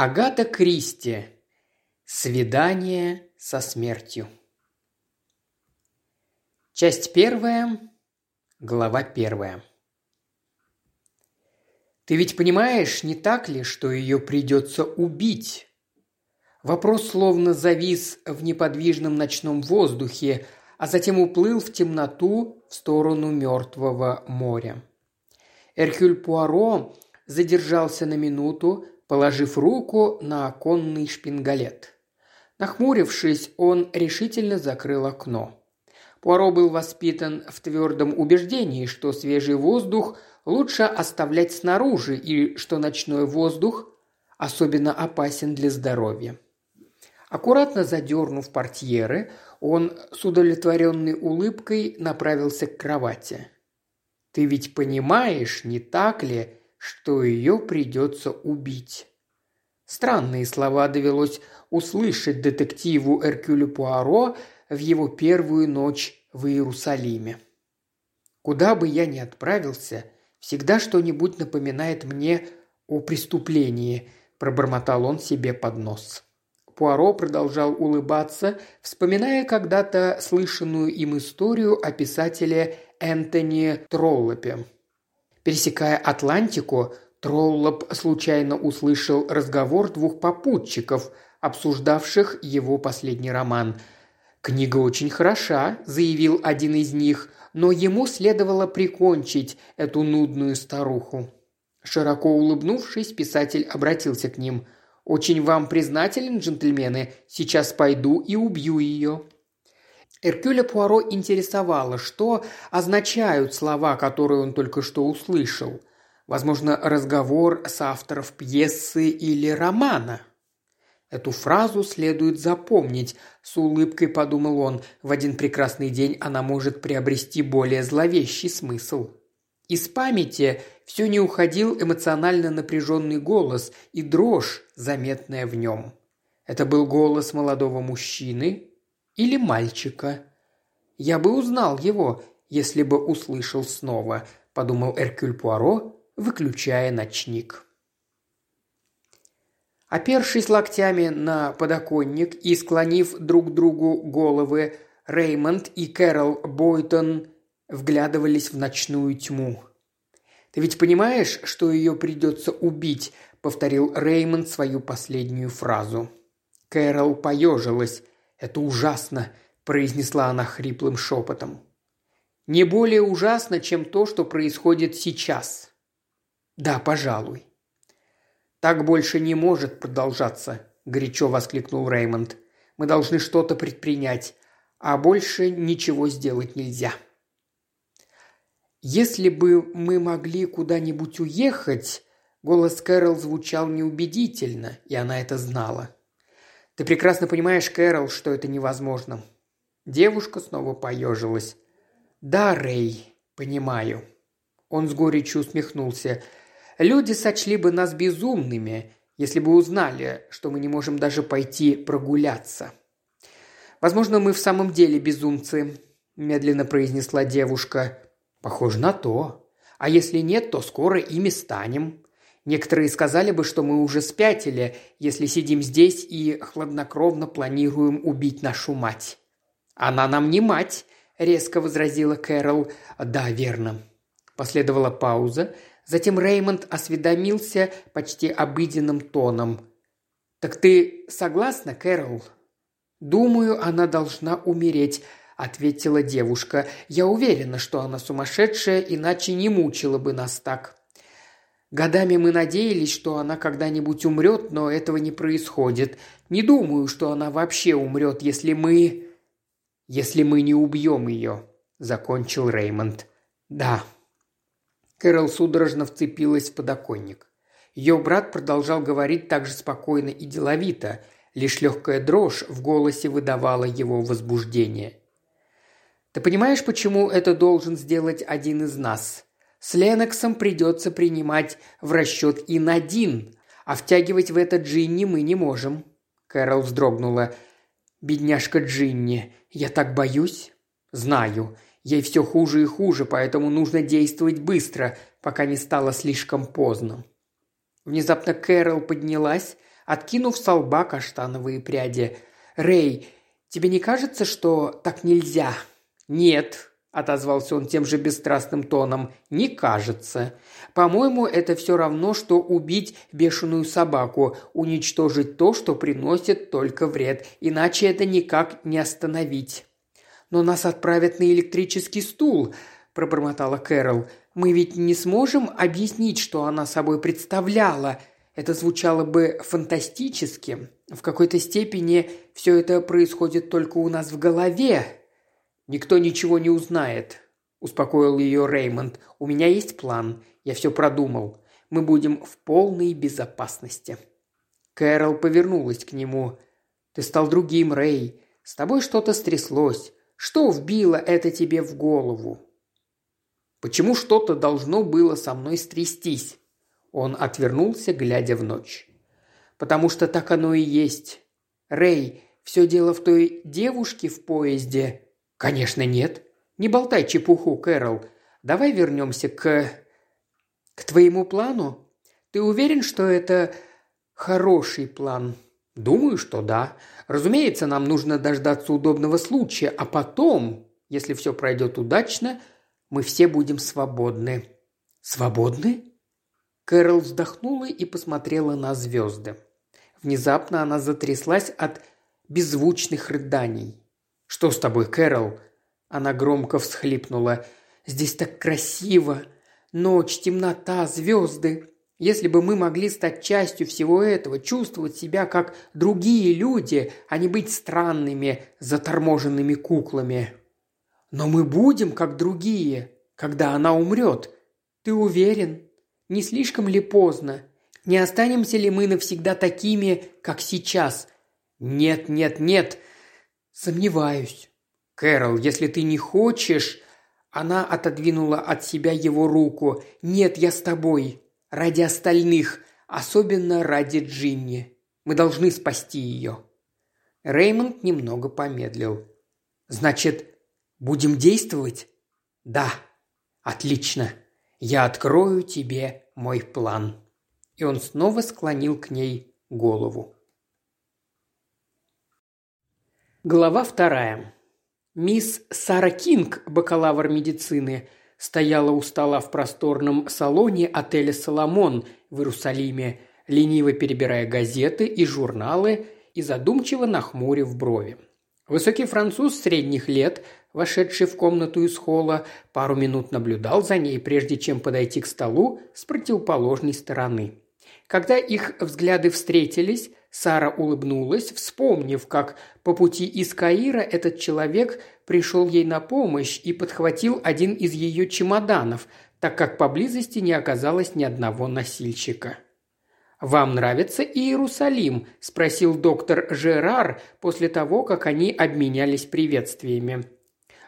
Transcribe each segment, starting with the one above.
Агата Кристи. Свидание со смертью. Часть первая, глава первая. Ты ведь понимаешь, не так ли, что ее придется убить? Вопрос словно завис в неподвижном ночном воздухе, а затем уплыл в темноту в сторону мертвого моря. Эркюль Пуаро задержался на минуту, положив руку на оконный шпингалет. Нахмурившись, он решительно закрыл окно. Пуаро был воспитан в твердом убеждении, что свежий воздух лучше оставлять снаружи и что ночной воздух особенно опасен для здоровья. Аккуратно задернув портьеры, он с удовлетворенной улыбкой направился к кровати. «Ты ведь понимаешь, не так ли, что ее придется убить. Странные слова довелось услышать детективу Эркюлю Пуаро в его первую ночь в Иерусалиме. Куда бы я ни отправился, всегда что-нибудь напоминает мне о преступлении, пробормотал он себе под нос. Пуаро продолжал улыбаться, вспоминая когда-то слышанную им историю о писателе Энтони Троллопе – Пересекая Атлантику, Троллоп случайно услышал разговор двух попутчиков, обсуждавших его последний роман. «Книга очень хороша», – заявил один из них, но ему следовало прикончить эту нудную старуху. Широко улыбнувшись, писатель обратился к ним. «Очень вам признателен, джентльмены. Сейчас пойду и убью ее». Эркюля Пуаро интересовало, что означают слова, которые он только что услышал. Возможно, разговор с авторов пьесы или романа. Эту фразу следует запомнить, с улыбкой подумал он. В один прекрасный день она может приобрести более зловещий смысл. Из памяти все не уходил эмоционально напряженный голос и дрожь, заметная в нем. Это был голос молодого мужчины, или мальчика. Я бы узнал его, если бы услышал снова, подумал Эркюль Пуаро, выключая ночник. Опершись локтями на подоконник и склонив друг другу головы, Реймонд и Кэрол Бойтон вглядывались в ночную тьму. «Ты ведь понимаешь, что ее придется убить?» – повторил Реймонд свою последнюю фразу. Кэрол поежилась. «Это ужасно», – произнесла она хриплым шепотом. «Не более ужасно, чем то, что происходит сейчас». «Да, пожалуй». «Так больше не может продолжаться», – горячо воскликнул Реймонд. «Мы должны что-то предпринять, а больше ничего сделать нельзя». «Если бы мы могли куда-нибудь уехать», голос Кэрол звучал неубедительно, и она это знала. Ты прекрасно понимаешь, Кэрол, что это невозможно». Девушка снова поежилась. «Да, Рэй, понимаю». Он с горечью усмехнулся. «Люди сочли бы нас безумными, если бы узнали, что мы не можем даже пойти прогуляться». «Возможно, мы в самом деле безумцы», – медленно произнесла девушка. «Похоже на то. А если нет, то скоро ими станем. Некоторые сказали бы, что мы уже спятили, если сидим здесь и хладнокровно планируем убить нашу мать. Она нам не мать, резко возразила Кэрол. Да, верно. Последовала пауза. Затем Реймонд осведомился почти обыденным тоном. «Так ты согласна, Кэрол?» «Думаю, она должна умереть», – ответила девушка. «Я уверена, что она сумасшедшая, иначе не мучила бы нас так». Годами мы надеялись, что она когда-нибудь умрет, но этого не происходит. Не думаю, что она вообще умрет, если мы... Если мы не убьем ее», – закончил Реймонд. «Да». Кэрол судорожно вцепилась в подоконник. Ее брат продолжал говорить так же спокойно и деловито, лишь легкая дрожь в голосе выдавала его возбуждение. «Ты понимаешь, почему это должен сделать один из нас?» С Леноксом придется принимать в расчет и Надин, а втягивать в это Джинни мы не можем». Кэрол вздрогнула. «Бедняжка Джинни, я так боюсь». «Знаю. Ей все хуже и хуже, поэтому нужно действовать быстро, пока не стало слишком поздно». Внезапно Кэрол поднялась, откинув с лба каштановые пряди. «Рэй, тебе не кажется, что так нельзя?» «Нет», – отозвался он тем же бесстрастным тоном, – «не кажется. По-моему, это все равно, что убить бешеную собаку, уничтожить то, что приносит только вред, иначе это никак не остановить». «Но нас отправят на электрический стул», – пробормотала Кэрол. «Мы ведь не сможем объяснить, что она собой представляла. Это звучало бы фантастически. В какой-то степени все это происходит только у нас в голове». «Никто ничего не узнает», – успокоил ее Реймонд. «У меня есть план. Я все продумал. Мы будем в полной безопасности». Кэрол повернулась к нему. «Ты стал другим, Рэй. С тобой что-то стряслось. Что вбило это тебе в голову?» «Почему что-то должно было со мной стрястись?» Он отвернулся, глядя в ночь. «Потому что так оно и есть. Рэй, все дело в той девушке в поезде». «Конечно, нет. Не болтай чепуху, Кэрол. Давай вернемся к... к твоему плану. Ты уверен, что это хороший план?» «Думаю, что да. Разумеется, нам нужно дождаться удобного случая, а потом, если все пройдет удачно, мы все будем свободны». «Свободны?» Кэрол вздохнула и посмотрела на звезды. Внезапно она затряслась от беззвучных рыданий. «Что с тобой, Кэрол?» Она громко всхлипнула. «Здесь так красиво! Ночь, темнота, звезды. Если бы мы могли стать частью всего этого, чувствовать себя как другие люди, а не быть странными, заторможенными куклами. Но мы будем как другие, когда она умрет. Ты уверен? Не слишком ли поздно? Не останемся ли мы навсегда такими, как сейчас? Нет, нет, нет. Сомневаюсь. Кэрол, если ты не хочешь... Она отодвинула от себя его руку. «Нет, я с тобой. Ради остальных, особенно ради Джинни. Мы должны спасти ее». Реймонд немного помедлил. «Значит, будем действовать?» «Да». «Отлично. Я открою тебе мой план». И он снова склонил к ней голову. Глава вторая. Мисс Сара Кинг, бакалавр медицины, стояла у стола в просторном салоне отеля «Соломон» в Иерусалиме, лениво перебирая газеты и журналы и задумчиво нахмурив брови. Высокий француз средних лет, вошедший в комнату из холла, пару минут наблюдал за ней, прежде чем подойти к столу с противоположной стороны. Когда их взгляды встретились, Сара улыбнулась, вспомнив, как по пути из Каира этот человек пришел ей на помощь и подхватил один из ее чемоданов, так как поблизости не оказалось ни одного носильщика. «Вам нравится Иерусалим?» – спросил доктор Жерар после того, как они обменялись приветствиями.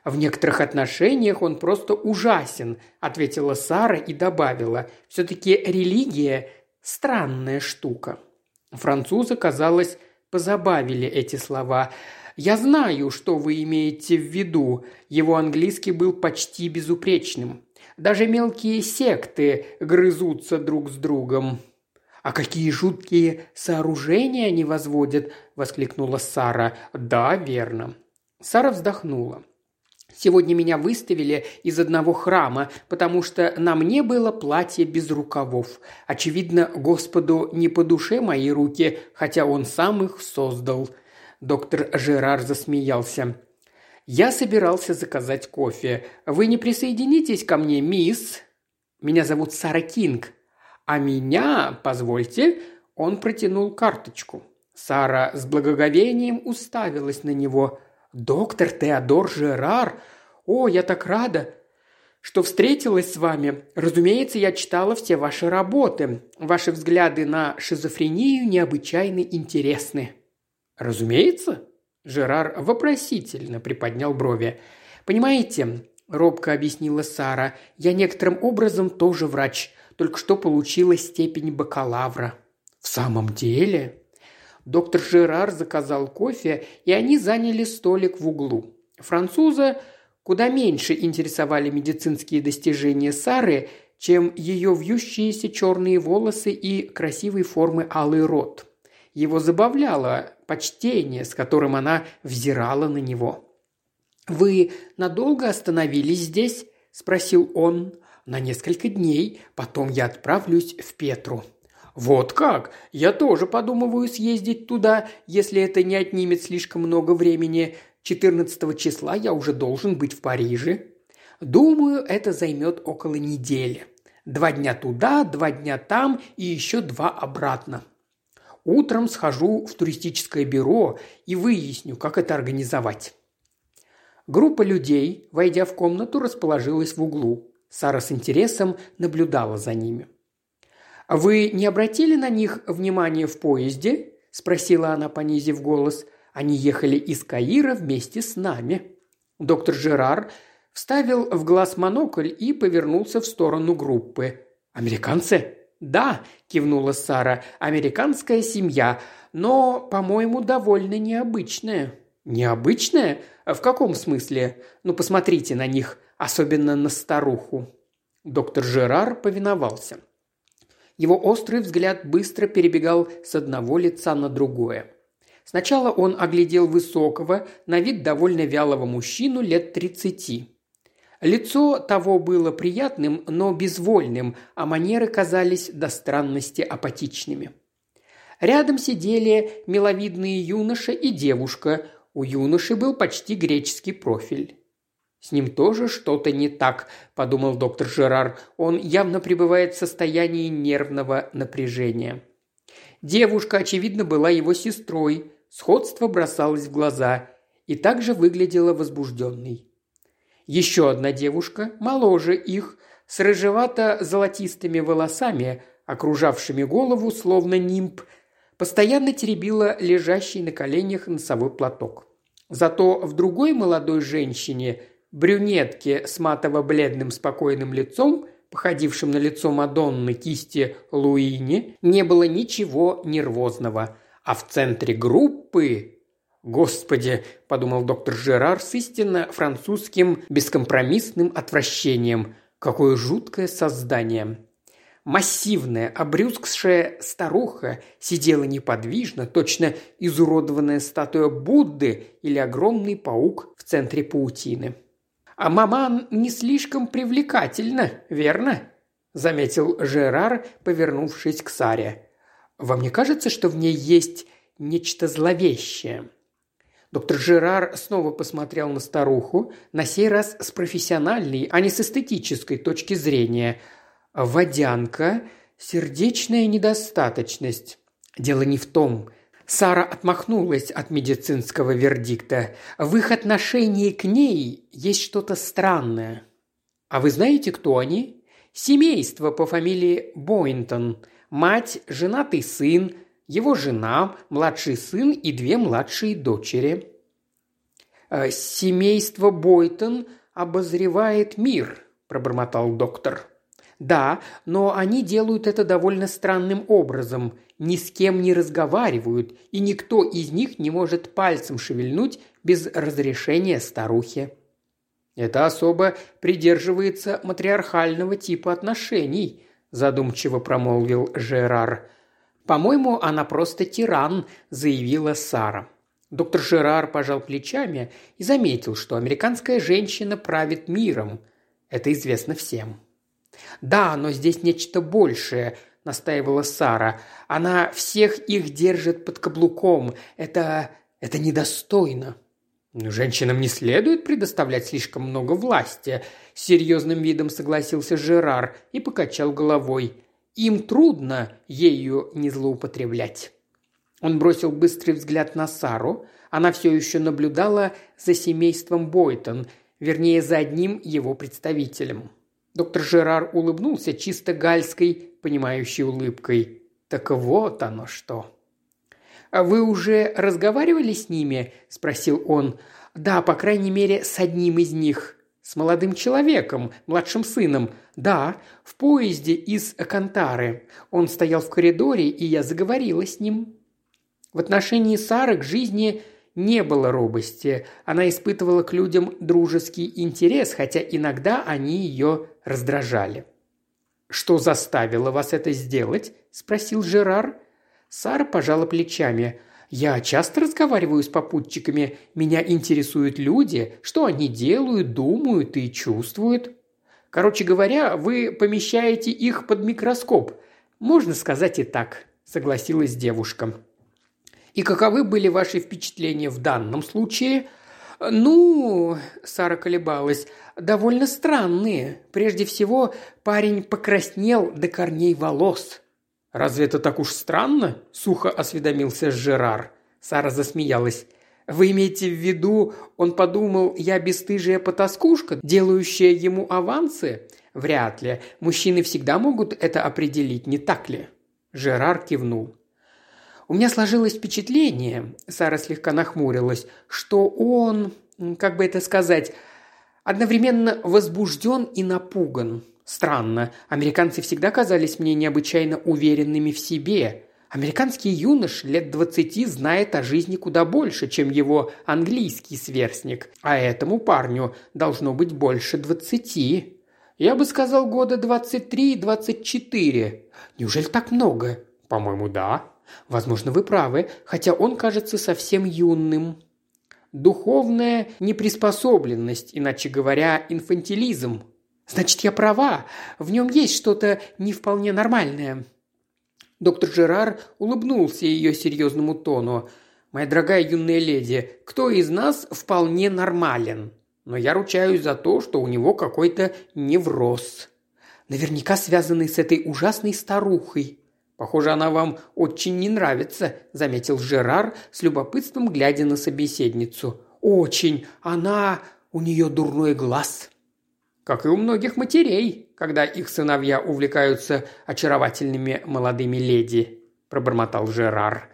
«В некоторых отношениях он просто ужасен», – ответила Сара и добавила. «Все-таки религия – странная штука». Француза, казалось, позабавили эти слова. «Я знаю, что вы имеете в виду. Его английский был почти безупречным. Даже мелкие секты грызутся друг с другом». «А какие жуткие сооружения они возводят!» – воскликнула Сара. «Да, верно». Сара вздохнула. Сегодня меня выставили из одного храма, потому что на мне было платье без рукавов. Очевидно, Господу не по душе мои руки, хотя Он сам их создал. Доктор Жерар засмеялся. «Я собирался заказать кофе. Вы не присоединитесь ко мне, мисс?» «Меня зовут Сара Кинг». «А меня, позвольте...» Он протянул карточку. Сара с благоговением уставилась на него – «Доктор Теодор Жерар! О, я так рада, что встретилась с вами. Разумеется, я читала все ваши работы. Ваши взгляды на шизофрению необычайно интересны». «Разумеется?» Жерар вопросительно приподнял брови. «Понимаете, – робко объяснила Сара, – я некоторым образом тоже врач, только что получила степень бакалавра». «В самом деле?» Доктор Жерар заказал кофе, и они заняли столик в углу. Француза куда меньше интересовали медицинские достижения Сары, чем ее вьющиеся черные волосы и красивой формы алый рот. Его забавляло почтение, с которым она взирала на него. «Вы надолго остановились здесь?» – спросил он. «На несколько дней, потом я отправлюсь в Петру». «Вот как? Я тоже подумываю съездить туда, если это не отнимет слишком много времени. 14 числа я уже должен быть в Париже». «Думаю, это займет около недели. Два дня туда, два дня там и еще два обратно. Утром схожу в туристическое бюро и выясню, как это организовать». Группа людей, войдя в комнату, расположилась в углу. Сара с интересом наблюдала за ними. «А «Вы не обратили на них внимания в поезде?» – спросила она, понизив голос. «Они ехали из Каира вместе с нами». Доктор Жерар вставил в глаз монокль и повернулся в сторону группы. «Американцы?» «Да», – кивнула Сара, – «американская семья, но, по-моему, довольно необычная». «Необычная? В каком смысле? Ну, посмотрите на них, особенно на старуху». Доктор Жерар повиновался. Его острый взгляд быстро перебегал с одного лица на другое. Сначала он оглядел высокого, на вид довольно вялого мужчину лет тридцати. Лицо того было приятным, но безвольным, а манеры казались до странности апатичными. Рядом сидели миловидные юноша и девушка. У юноши был почти греческий профиль. «С ним тоже что-то не так», – подумал доктор Жерар. «Он явно пребывает в состоянии нервного напряжения». Девушка, очевидно, была его сестрой. Сходство бросалось в глаза и также выглядела возбужденной. Еще одна девушка, моложе их, с рыжевато-золотистыми волосами, окружавшими голову, словно нимб, постоянно теребила лежащий на коленях носовой платок. Зато в другой молодой женщине брюнетке с матово-бледным спокойным лицом, походившим на лицо Мадонны кисти Луини, не было ничего нервозного. А в центре группы... «Господи!» – подумал доктор Жерар с истинно французским бескомпромиссным отвращением. «Какое жуткое создание!» Массивная, обрюзгшая старуха сидела неподвижно, точно изуродованная статуя Будды или огромный паук в центре паутины. «А маман не слишком привлекательна, верно?» – заметил Жерар, повернувшись к Саре. «Вам не кажется, что в ней есть нечто зловещее?» Доктор Жерар снова посмотрел на старуху, на сей раз с профессиональной, а не с эстетической точки зрения. «Водянка, сердечная недостаточность. Дело не в том. Сара отмахнулась от медицинского вердикта. В их отношении к ней есть что-то странное. А вы знаете, кто они? Семейство по фамилии Бойнтон. Мать, женатый сын, его жена, младший сын и две младшие дочери. «Э, «Семейство Бойтон обозревает мир», – пробормотал доктор. «Да, но они делают это довольно странным образом – ни с кем не разговаривают, и никто из них не может пальцем шевельнуть без разрешения старухи. Это особо придерживается матриархального типа отношений, задумчиво промолвил Жерар. По-моему, она просто тиран, заявила Сара. Доктор Жерар пожал плечами и заметил, что американская женщина правит миром. Это известно всем. Да, но здесь нечто большее –– настаивала Сара. «Она всех их держит под каблуком. Это... это недостойно». «Женщинам не следует предоставлять слишком много власти», – серьезным видом согласился Жерар и покачал головой. «Им трудно ею не злоупотреблять». Он бросил быстрый взгляд на Сару. Она все еще наблюдала за семейством Бойтон, вернее, за одним его представителем. Доктор Жерар улыбнулся чисто гальской, понимающей улыбкой. «Так вот оно что!» «А вы уже разговаривали с ними?» – спросил он. «Да, по крайней мере, с одним из них. С молодым человеком, младшим сыном. Да, в поезде из Кантары. Он стоял в коридоре, и я заговорила с ним». В отношении Сары к жизни не было робости. Она испытывала к людям дружеский интерес, хотя иногда они ее раздражали. «Что заставило вас это сделать?» – спросил Жерар. Сара пожала плечами. «Я часто разговариваю с попутчиками. Меня интересуют люди, что они делают, думают и чувствуют. Короче говоря, вы помещаете их под микроскоп. Можно сказать и так», – согласилась девушка. «И каковы были ваши впечатления в данном случае?» «Ну...» – Сара колебалась. «Довольно странные. Прежде всего, парень покраснел до корней волос». «Разве это так уж странно?» – сухо осведомился Жерар. Сара засмеялась. «Вы имеете в виду, он подумал, я бесстыжая потаскушка, делающая ему авансы? Вряд ли. Мужчины всегда могут это определить, не так ли?» Жерар кивнул. У меня сложилось впечатление, Сара слегка нахмурилась, что он, как бы это сказать, одновременно возбужден и напуган. Странно, американцы всегда казались мне необычайно уверенными в себе. Американский юнош лет двадцати знает о жизни куда больше, чем его английский сверстник, а этому парню должно быть больше двадцати. Я бы сказал, года двадцать три-двадцать четыре. Неужели так много? По-моему, да. Возможно, вы правы, хотя он кажется совсем юным. Духовная неприспособленность, иначе говоря, инфантилизм. Значит, я права. В нем есть что-то не вполне нормальное. Доктор Жерар улыбнулся ее серьезному тону. «Моя дорогая юная леди, кто из нас вполне нормален? Но я ручаюсь за то, что у него какой-то невроз. Наверняка связанный с этой ужасной старухой. «Похоже, она вам очень не нравится», – заметил Жерар с любопытством, глядя на собеседницу. «Очень. Она... у нее дурной глаз». «Как и у многих матерей, когда их сыновья увлекаются очаровательными молодыми леди», – пробормотал Жерар.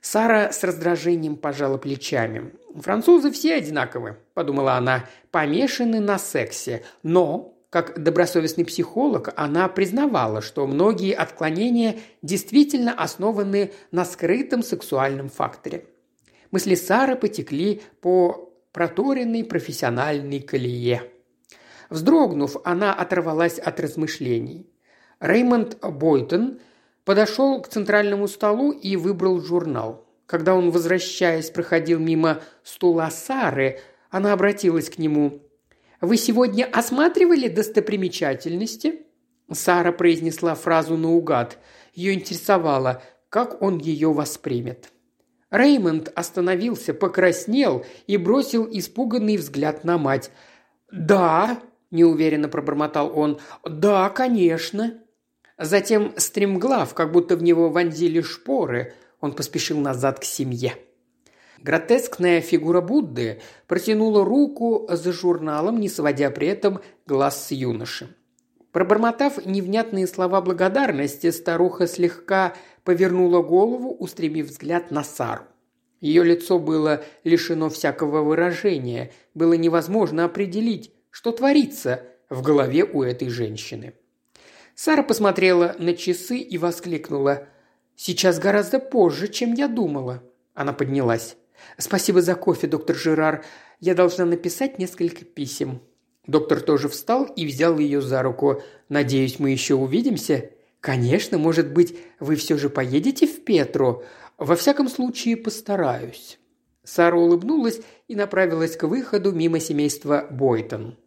Сара с раздражением пожала плечами. «Французы все одинаковы», – подумала она, – «помешаны на сексе. Но как добросовестный психолог, она признавала, что многие отклонения действительно основаны на скрытом сексуальном факторе. Мысли Сары потекли по проторенной профессиональной колее. Вздрогнув, она оторвалась от размышлений. Реймонд Бойтон подошел к центральному столу и выбрал журнал. Когда он, возвращаясь, проходил мимо стула Сары, она обратилась к нему. Вы сегодня осматривали достопримечательности?» Сара произнесла фразу наугад. Ее интересовало, как он ее воспримет. Реймонд остановился, покраснел и бросил испуганный взгляд на мать. «Да», – неуверенно пробормотал он, – «да, конечно». Затем стремглав, как будто в него вонзили шпоры, он поспешил назад к семье. Гротескная фигура Будды протянула руку за журналом, не сводя при этом глаз с юноши. Пробормотав невнятные слова благодарности, старуха слегка повернула голову, устремив взгляд на Сару. Ее лицо было лишено всякого выражения, было невозможно определить, что творится в голове у этой женщины. Сара посмотрела на часы и воскликнула. «Сейчас гораздо позже, чем я думала». Она поднялась. «Спасибо за кофе, доктор Жерар. Я должна написать несколько писем». Доктор тоже встал и взял ее за руку. «Надеюсь, мы еще увидимся?» «Конечно, может быть, вы все же поедете в Петру? Во всяком случае, постараюсь». Сара улыбнулась и направилась к выходу мимо семейства Бойтон.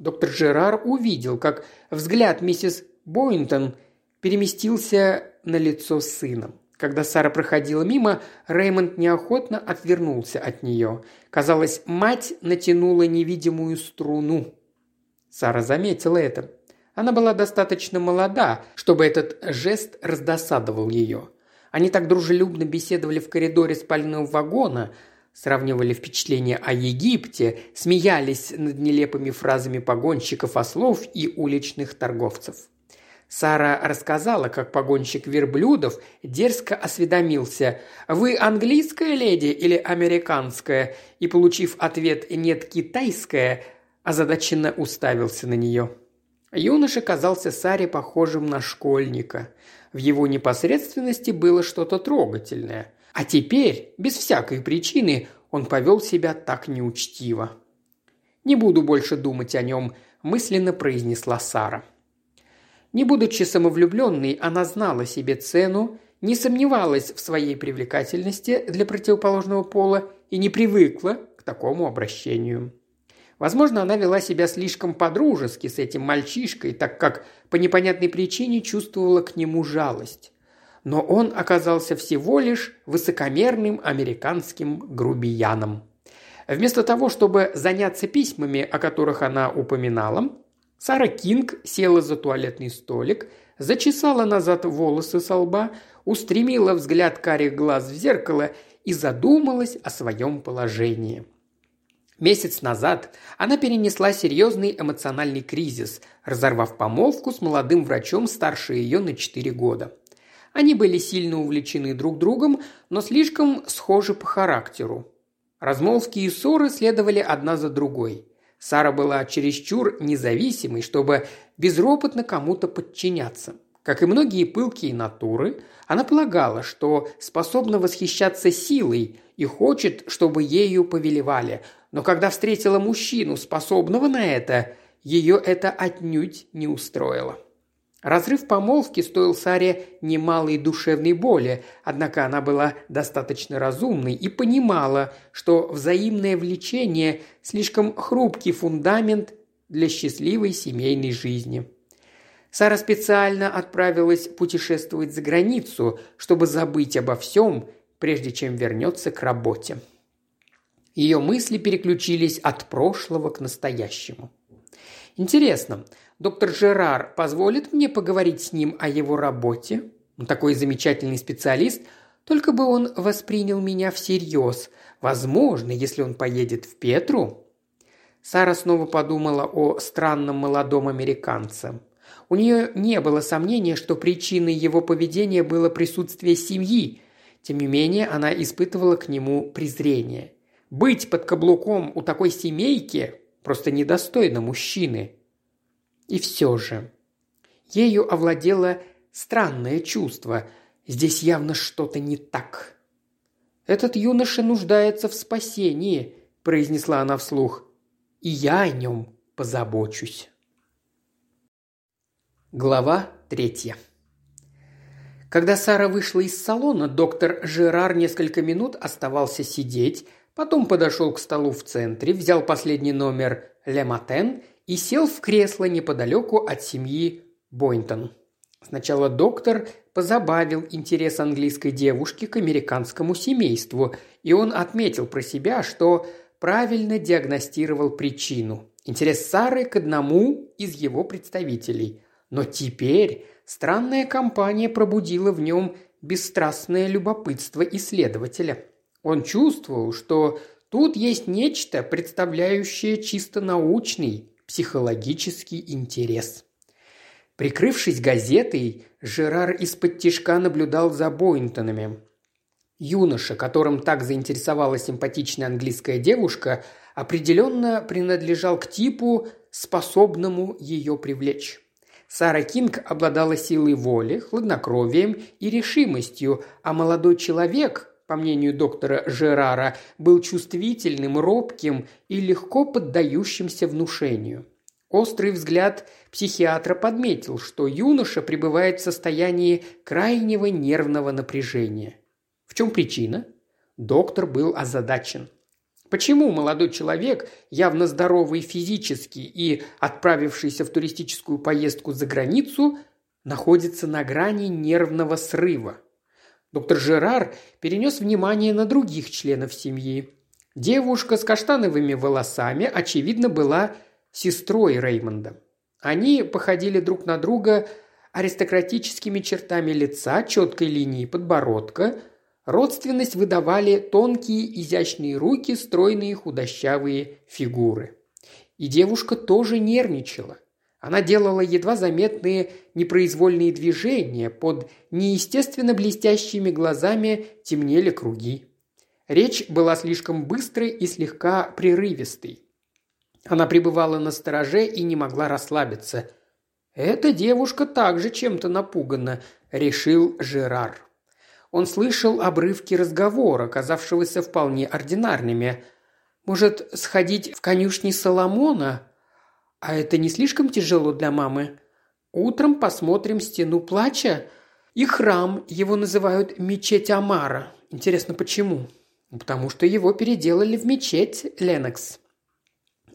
Доктор Жерар увидел, как взгляд миссис Бойнтон переместился на лицо сына. Когда Сара проходила мимо, Реймонд неохотно отвернулся от нее. Казалось, мать натянула невидимую струну. Сара заметила это. Она была достаточно молода, чтобы этот жест раздосадовал ее. Они так дружелюбно беседовали в коридоре спального вагона, сравнивали впечатления о Египте, смеялись над нелепыми фразами погонщиков ослов и уличных торговцев. Сара рассказала, как погонщик верблюдов дерзко осведомился «Вы английская леди или американская?» и, получив ответ «Нет, китайская», озадаченно уставился на нее. Юноша казался Саре похожим на школьника. В его непосредственности было что-то трогательное. А теперь, без всякой причины, он повел себя так неучтиво. «Не буду больше думать о нем», – мысленно произнесла Сара. Не будучи самовлюбленной, она знала себе цену не сомневалась в своей привлекательности для противоположного пола и не привыкла к такому обращению. Возможно, она вела себя слишком подружески с этим мальчишкой, так как по непонятной причине чувствовала к нему жалость. Но он оказался всего лишь высокомерным американским грубияном. Вместо того, чтобы заняться письмами, о которых она упоминала, Сара Кинг села за туалетный столик, зачесала назад волосы со лба, устремила взгляд карих глаз в зеркало и задумалась о своем положении – Месяц назад она перенесла серьезный эмоциональный кризис, разорвав помолвку с молодым врачом старше ее на 4 года. Они были сильно увлечены друг другом, но слишком схожи по характеру. Размолвки и ссоры следовали одна за другой. Сара была чересчур независимой, чтобы безропотно кому-то подчиняться. Как и многие пылкие натуры, она полагала, что способна восхищаться силой и хочет, чтобы ею повелевали – но когда встретила мужчину, способного на это, ее это отнюдь не устроило. Разрыв помолвки стоил Саре немалой душевной боли, однако она была достаточно разумной и понимала, что взаимное влечение – слишком хрупкий фундамент для счастливой семейной жизни. Сара специально отправилась путешествовать за границу, чтобы забыть обо всем, прежде чем вернется к работе. Ее мысли переключились от прошлого к настоящему. Интересно, доктор Жерар позволит мне поговорить с ним о его работе? Он такой замечательный специалист, только бы он воспринял меня всерьез. Возможно, если он поедет в Петру. Сара снова подумала о странном молодом американце. У нее не было сомнения, что причиной его поведения было присутствие семьи. Тем не менее, она испытывала к нему презрение – быть под каблуком у такой семейки просто недостойно мужчины. И все же. Ею овладело странное чувство. Здесь явно что-то не так. «Этот юноша нуждается в спасении», – произнесла она вслух. «И я о нем позабочусь». Глава третья. Когда Сара вышла из салона, доктор Жерар несколько минут оставался сидеть, Потом подошел к столу в центре, взял последний номер «Ле Матен» и сел в кресло неподалеку от семьи Бойнтон. Сначала доктор позабавил интерес английской девушки к американскому семейству, и он отметил про себя, что правильно диагностировал причину – интерес Сары к одному из его представителей. Но теперь странная компания пробудила в нем бесстрастное любопытство исследователя – он чувствовал, что тут есть нечто, представляющее чисто научный, психологический интерес. Прикрывшись газетой, Жерар из-под тишка наблюдал за Бойнтонами. Юноша, которым так заинтересовала симпатичная английская девушка, определенно принадлежал к типу, способному ее привлечь. Сара Кинг обладала силой воли, хладнокровием и решимостью, а молодой человек, по мнению доктора Жерара, был чувствительным, робким и легко поддающимся внушению. Острый взгляд психиатра подметил, что юноша пребывает в состоянии крайнего нервного напряжения. В чем причина? Доктор был озадачен. Почему молодой человек, явно здоровый физически и отправившийся в туристическую поездку за границу, находится на грани нервного срыва? Доктор Жерар перенес внимание на других членов семьи. Девушка с каштановыми волосами, очевидно, была сестрой Реймонда. Они походили друг на друга аристократическими чертами лица, четкой линией подбородка. Родственность выдавали тонкие изящные руки, стройные худощавые фигуры. И девушка тоже нервничала – она делала едва заметные непроизвольные движения, под неестественно блестящими глазами темнели круги. Речь была слишком быстрой и слегка прерывистой. Она пребывала на стороже и не могла расслабиться. «Эта девушка также чем-то напугана», – решил Жерар. Он слышал обрывки разговора, казавшегося вполне ординарными. «Может, сходить в конюшни Соломона?» А это не слишком тяжело для мамы? Утром посмотрим стену плача? И храм его называют мечеть Амара. Интересно, почему? Потому что его переделали в мечеть Ленокс.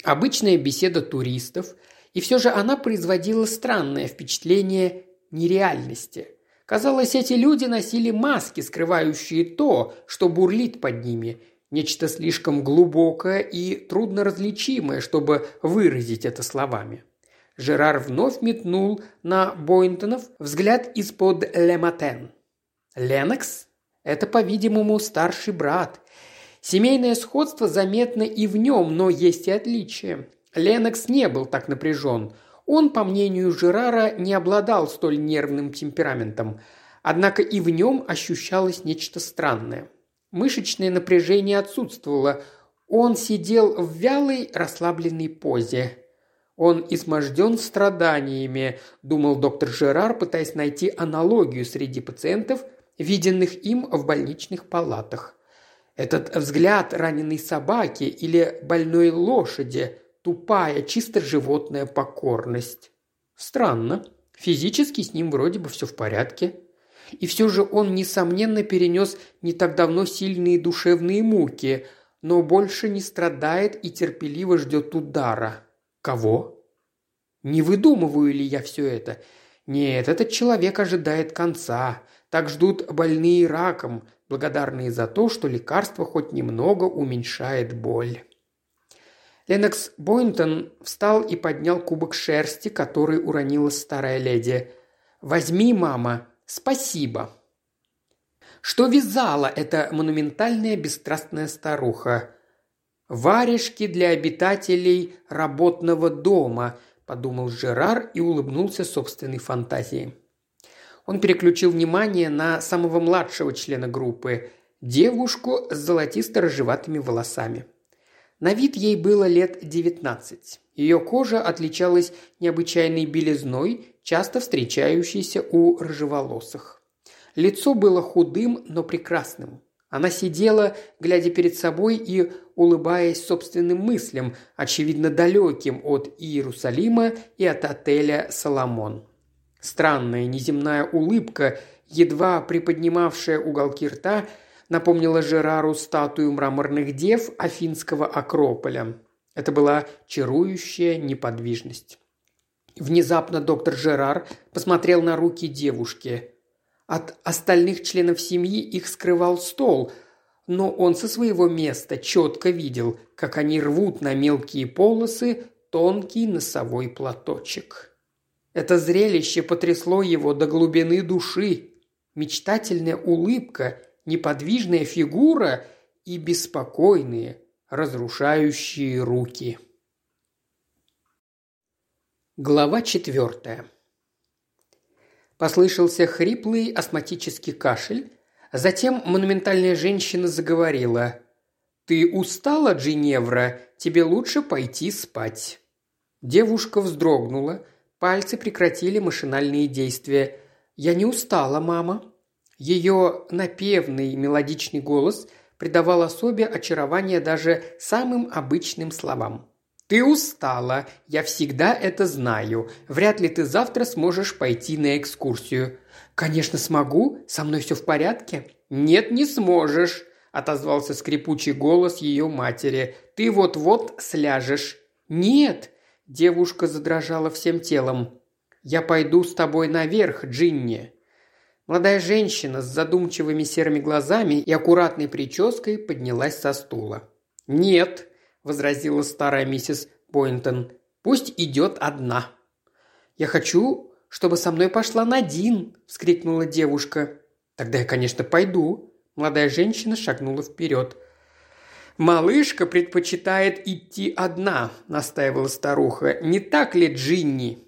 Обычная беседа туристов, и все же она производила странное впечатление нереальности. Казалось, эти люди носили маски, скрывающие то, что бурлит под ними, нечто слишком глубокое и трудно различимое, чтобы выразить это словами. Жерар вновь метнул на Бойнтонов взгляд из-под Лематен. «Ленокс? Это, по-видимому, старший брат. Семейное сходство заметно и в нем, но есть и отличия. Ленокс не был так напряжен. Он, по мнению Жерара, не обладал столь нервным темпераментом. Однако и в нем ощущалось нечто странное. Мышечное напряжение отсутствовало. Он сидел в вялой, расслабленной позе. Он изможден страданиями, думал доктор Жерар, пытаясь найти аналогию среди пациентов, виденных им в больничных палатах. Этот взгляд раненой собаки или больной лошади, тупая, чисто животная покорность. Странно. Физически с ним вроде бы все в порядке. И все же он, несомненно, перенес не так давно сильные душевные муки, но больше не страдает и терпеливо ждет удара. Кого? Не выдумываю ли я все это? Нет, этот человек ожидает конца. Так ждут больные раком, благодарные за то, что лекарство хоть немного уменьшает боль. Ленокс Бойнтон встал и поднял кубок шерсти, который уронила старая леди. «Возьми, мама. Спасибо». Что вязала эта монументальная бесстрастная старуха? «Варежки для обитателей работного дома», – подумал Жерар и улыбнулся собственной фантазии. Он переключил внимание на самого младшего члена группы – девушку с золотисто-рыжеватыми волосами. На вид ей было лет девятнадцать. Ее кожа отличалась необычайной белизной, часто встречающейся у рыжеволосых. Лицо было худым, но прекрасным. Она сидела, глядя перед собой и улыбаясь собственным мыслям, очевидно далеким от Иерусалима и от отеля «Соломон». Странная неземная улыбка, едва приподнимавшая уголки рта, напомнила Жерару статую мраморных дев Афинского Акрополя. Это была чарующая неподвижность. Внезапно доктор Жерар посмотрел на руки девушки. От остальных членов семьи их скрывал стол, но он со своего места четко видел, как они рвут на мелкие полосы тонкий носовой платочек. Это зрелище потрясло его до глубины души. Мечтательная улыбка, неподвижная фигура и беспокойные, разрушающие руки. Глава четвертая. Послышался хриплый астматический кашель. Затем монументальная женщина заговорила. «Ты устала, Джиневра? Тебе лучше пойти спать». Девушка вздрогнула. Пальцы прекратили машинальные действия. «Я не устала, мама». Ее напевный мелодичный голос придавал особе очарование даже самым обычным словам. «Ты устала. Я всегда это знаю. Вряд ли ты завтра сможешь пойти на экскурсию». «Конечно смогу. Со мной все в порядке». «Нет, не сможешь», – отозвался скрипучий голос ее матери. «Ты вот-вот сляжешь». «Нет», – девушка задрожала всем телом. «Я пойду с тобой наверх, Джинни». Молодая женщина с задумчивыми серыми глазами и аккуратной прической поднялась со стула. «Нет», возразила старая миссис Бойнтон. «Пусть идет одна». «Я хочу, чтобы со мной пошла Надин», – вскрикнула девушка. «Тогда я, конечно, пойду». Молодая женщина шагнула вперед. «Малышка предпочитает идти одна», – настаивала старуха. «Не так ли, Джинни?»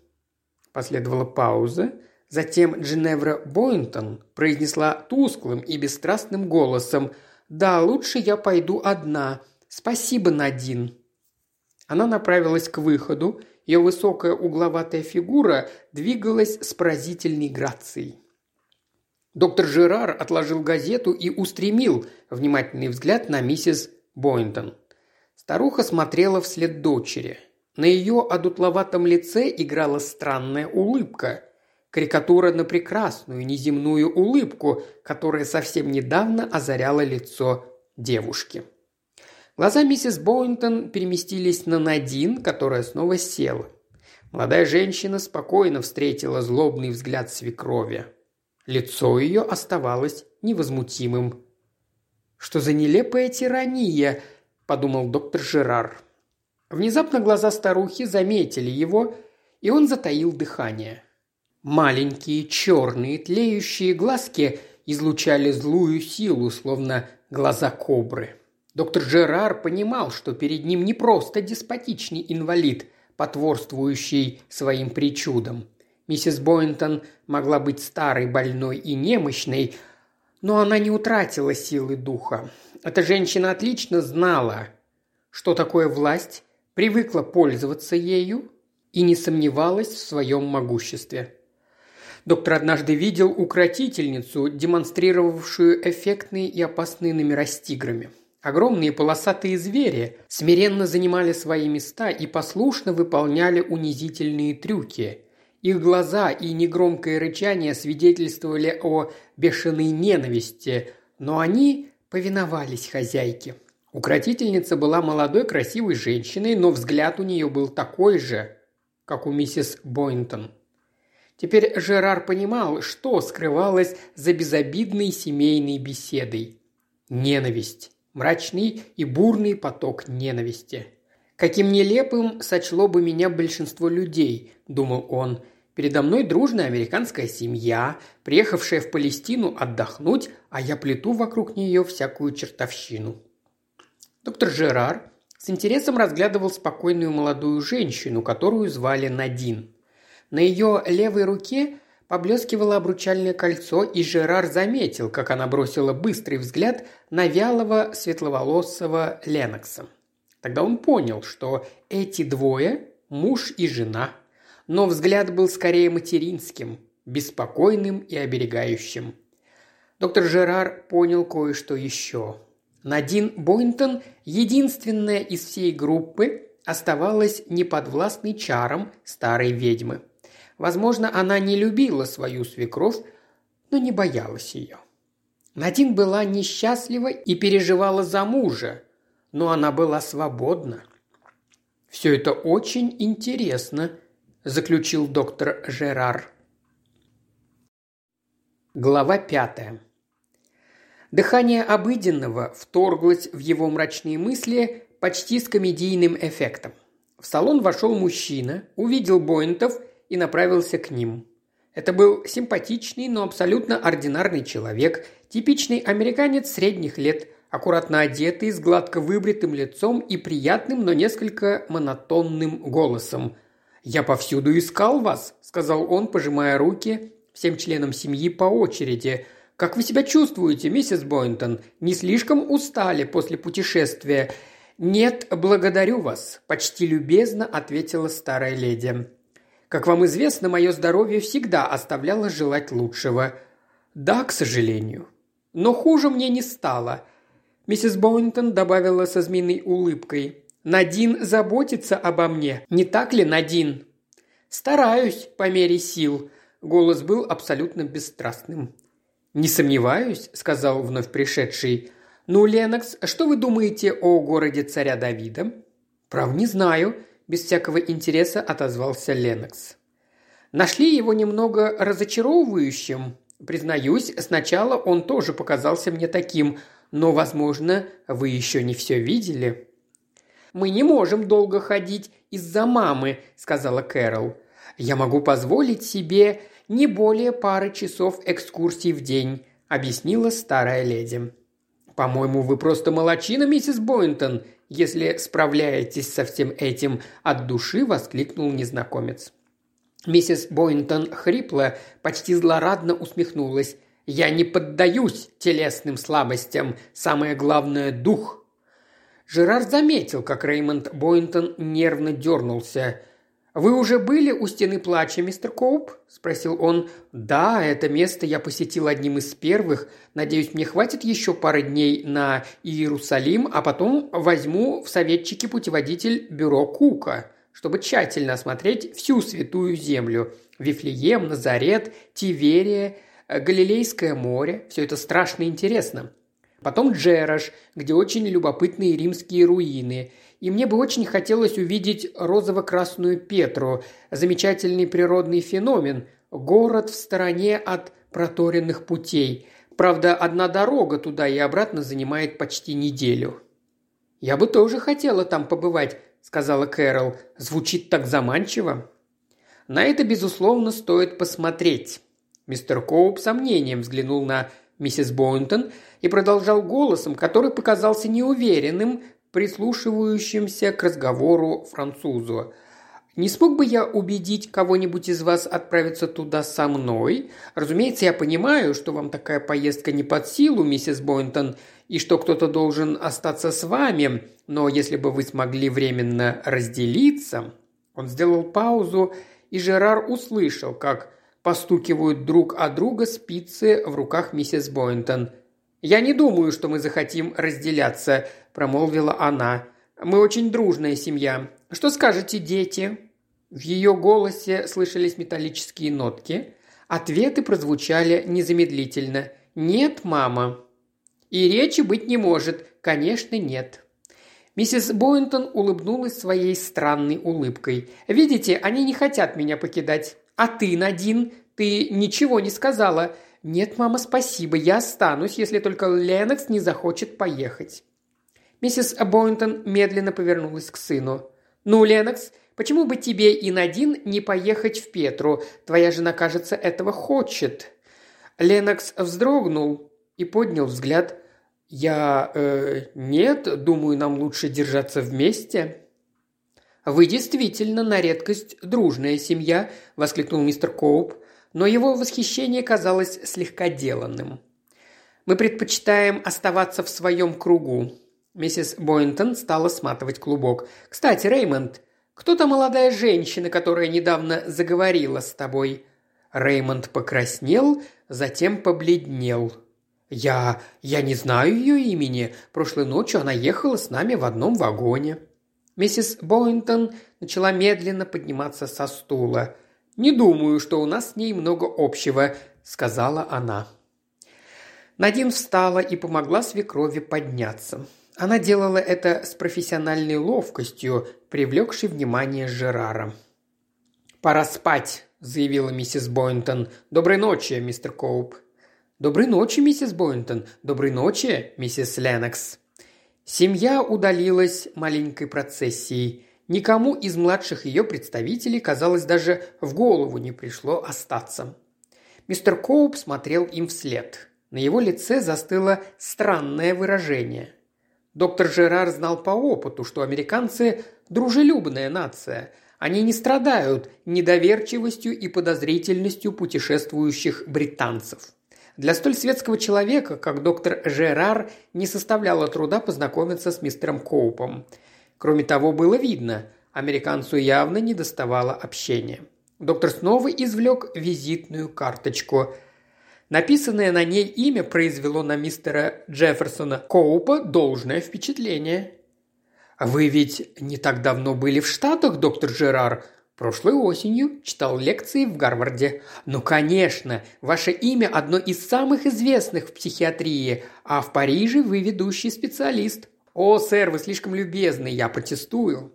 Последовала пауза. Затем Джиневра Бойнтон произнесла тусклым и бесстрастным голосом. «Да, лучше я пойду одна. «Спасибо, Надин». Она направилась к выходу, ее высокая угловатая фигура двигалась с поразительной грацией. Доктор Жерар отложил газету и устремил внимательный взгляд на миссис Бойнтон. Старуха смотрела вслед дочери. На ее одутловатом лице играла странная улыбка. карикатура на прекрасную неземную улыбку, которая совсем недавно озаряла лицо девушки. Глаза миссис Боуинтон переместились на Надин, которая снова села. Молодая женщина спокойно встретила злобный взгляд свекрови. Лицо ее оставалось невозмутимым. «Что за нелепая тирания?» – подумал доктор Жерар. Внезапно глаза старухи заметили его, и он затаил дыхание. Маленькие, черные, тлеющие глазки излучали злую силу, словно глаза кобры. Доктор Жерар понимал, что перед ним не просто деспотичный инвалид, потворствующий своим причудам. Миссис Бойнтон могла быть старой, больной и немощной, но она не утратила силы духа. Эта женщина отлично знала, что такое власть, привыкла пользоваться ею и не сомневалась в своем могуществе. Доктор однажды видел укротительницу, демонстрировавшую эффектные и опасные номера с тиграми. Огромные полосатые звери смиренно занимали свои места и послушно выполняли унизительные трюки. Их глаза и негромкое рычание свидетельствовали о бешеной ненависти, но они повиновались хозяйке. Укротительница была молодой красивой женщиной, но взгляд у нее был такой же, как у миссис Бойнтон. Теперь Жерар понимал, что скрывалось за безобидной семейной беседой. Ненависть. Мрачный и бурный поток ненависти. «Каким нелепым сочло бы меня большинство людей», – думал он. «Передо мной дружная американская семья, приехавшая в Палестину отдохнуть, а я плету вокруг нее всякую чертовщину». Доктор Жерар с интересом разглядывал спокойную молодую женщину, которую звали Надин. На ее левой руке поблескивало обручальное кольцо, и Жерар заметил, как она бросила быстрый взгляд на вялого светловолосого Ленокса. Тогда он понял, что эти двое – муж и жена. Но взгляд был скорее материнским, беспокойным и оберегающим. Доктор Жерар понял кое-что еще. Надин Бойнтон, единственная из всей группы, оставалась неподвластной чарам старой ведьмы. Возможно, она не любила свою свекровь, но не боялась ее. Надин была несчастлива и переживала за мужа, но она была свободна. «Все это очень интересно», – заключил доктор Жерар. Глава пятая. Дыхание обыденного вторглось в его мрачные мысли почти с комедийным эффектом. В салон вошел мужчина, увидел Бойнтов и направился к ним. Это был симпатичный, но абсолютно ординарный человек, типичный американец средних лет, аккуратно одетый, с гладко выбритым лицом и приятным, но несколько монотонным голосом. «Я повсюду искал вас», – сказал он, пожимая руки всем членам семьи по очереди – как вы себя чувствуете, миссис Бойнтон? Не слишком устали после путешествия?» «Нет, благодарю вас», – почти любезно ответила старая леди. «Как вам известно, мое здоровье всегда оставляло желать лучшего». «Да, к сожалению». «Но хуже мне не стало», – миссис Бойнтон добавила со змеиной улыбкой. «Надин заботится обо мне, не так ли, Надин?» «Стараюсь по мере сил», – голос был абсолютно бесстрастным. «Не сомневаюсь», – сказал вновь пришедший. «Ну, Ленокс, что вы думаете о городе царя Давида?» «Прав не знаю», – без всякого интереса отозвался Ленокс. «Нашли его немного разочаровывающим. Признаюсь, сначала он тоже показался мне таким, но, возможно, вы еще не все видели». «Мы не можем долго ходить из-за мамы», – сказала Кэрол. «Я могу позволить себе не более пары часов экскурсий в день», – объяснила старая леди. «По-моему, вы просто молочина, миссис Бойнтон, если справляетесь со всем этим», – от души воскликнул незнакомец. Миссис Бойнтон хрипло, почти злорадно усмехнулась. «Я не поддаюсь телесным слабостям, самое главное – дух». Жерар заметил, как Реймонд Бойнтон нервно дернулся – «Вы уже были у стены плача, мистер Коуп?» – спросил он. «Да, это место я посетил одним из первых. Надеюсь, мне хватит еще пары дней на Иерусалим, а потом возьму в советчики путеводитель бюро Кука, чтобы тщательно осмотреть всю святую землю. Вифлеем, Назарет, Тиверия, Галилейское море – все это страшно интересно. Потом Джераш, где очень любопытные римские руины. И мне бы очень хотелось увидеть розово-красную Петру, замечательный природный феномен, город в стороне от проторенных путей. Правда, одна дорога туда и обратно занимает почти неделю. «Я бы тоже хотела там побывать», – сказала Кэрол. «Звучит так заманчиво». На это, безусловно, стоит посмотреть. Мистер Коуп сомнением взглянул на миссис Боунтон и продолжал голосом, который показался неуверенным, прислушивающимся к разговору французу. «Не смог бы я убедить кого-нибудь из вас отправиться туда со мной? Разумеется, я понимаю, что вам такая поездка не под силу, миссис Боинтон, и что кто-то должен остаться с вами, но если бы вы смогли временно разделиться...» Он сделал паузу и Жерар услышал, как постукивают друг о друга спицы в руках миссис Бойнтон. «Я не думаю, что мы захотим разделяться», – промолвила она. «Мы очень дружная семья. Что скажете, дети?» В ее голосе слышались металлические нотки. Ответы прозвучали незамедлительно. «Нет, мама». «И речи быть не может. Конечно, нет». Миссис Боинтон улыбнулась своей странной улыбкой. «Видите, они не хотят меня покидать. А ты, Надин, ты ничего не сказала. Нет, мама, спасибо, я останусь, если только Ленокс не захочет поехать». Миссис Боинтон медленно повернулась к сыну. «Ну, Ленокс, почему бы тебе и Надин не поехать в Петру? Твоя жена, кажется, этого хочет». Ленокс вздрогнул и поднял взгляд – «Я... Э, нет, думаю, нам лучше держаться вместе». «Вы действительно на редкость дружная семья», – воскликнул мистер Коуп, но его восхищение казалось слегка деланным. «Мы предпочитаем оставаться в своем кругу». Миссис Бойнтон стала сматывать клубок. «Кстати, Реймонд, кто та молодая женщина, которая недавно заговорила с тобой?» Реймонд покраснел, затем побледнел – «Я... я не знаю ее имени. Прошлой ночью она ехала с нами в одном вагоне». Миссис Боинтон начала медленно подниматься со стула. «Не думаю, что у нас с ней много общего», – сказала она. Надин встала и помогла свекрови подняться. Она делала это с профессиональной ловкостью, привлекшей внимание Жерара. «Пора спать», – заявила миссис Боинтон. «Доброй ночи, мистер Коуп». «Доброй ночи, миссис Бойнтон. Доброй ночи, миссис Леннокс». Семья удалилась маленькой процессией. Никому из младших ее представителей, казалось, даже в голову не пришло остаться. Мистер Коуп смотрел им вслед. На его лице застыло странное выражение. Доктор Жерар знал по опыту, что американцы – дружелюбная нация. Они не страдают недоверчивостью и подозрительностью путешествующих британцев. Для столь светского человека, как доктор Жерар, не составляло труда познакомиться с мистером Коупом. Кроме того, было видно, американцу явно не доставало общения. Доктор снова извлек визитную карточку. Написанное на ней имя произвело на мистера Джефферсона Коупа должное впечатление. «Вы ведь не так давно были в Штатах, доктор Жерар?» Прошлой осенью читал лекции в Гарварде. Ну, конечно, ваше имя одно из самых известных в психиатрии, а в Париже вы ведущий специалист. О, сэр, вы слишком любезны, я протестую.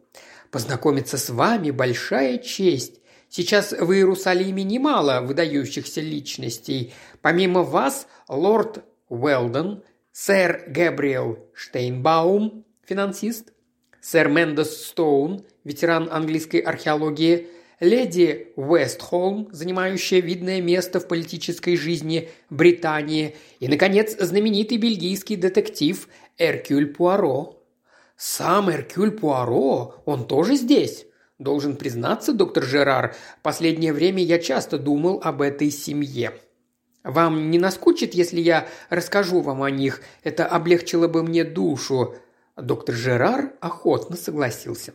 Познакомиться с вами – большая честь. Сейчас в Иерусалиме немало выдающихся личностей. Помимо вас, лорд Уэлдон, сэр Гэбриэл Штейнбаум, финансист, сэр Мендес Стоун, ветеран английской археологии, леди Уэстхолм, занимающая видное место в политической жизни Британии, и, наконец, знаменитый бельгийский детектив Эркюль Пуаро. Сам Эркюль Пуаро, он тоже здесь. Должен признаться, доктор Жерар, последнее время я часто думал об этой семье. Вам не наскучит, если я расскажу вам о них? Это облегчило бы мне душу. Доктор Жерар охотно согласился.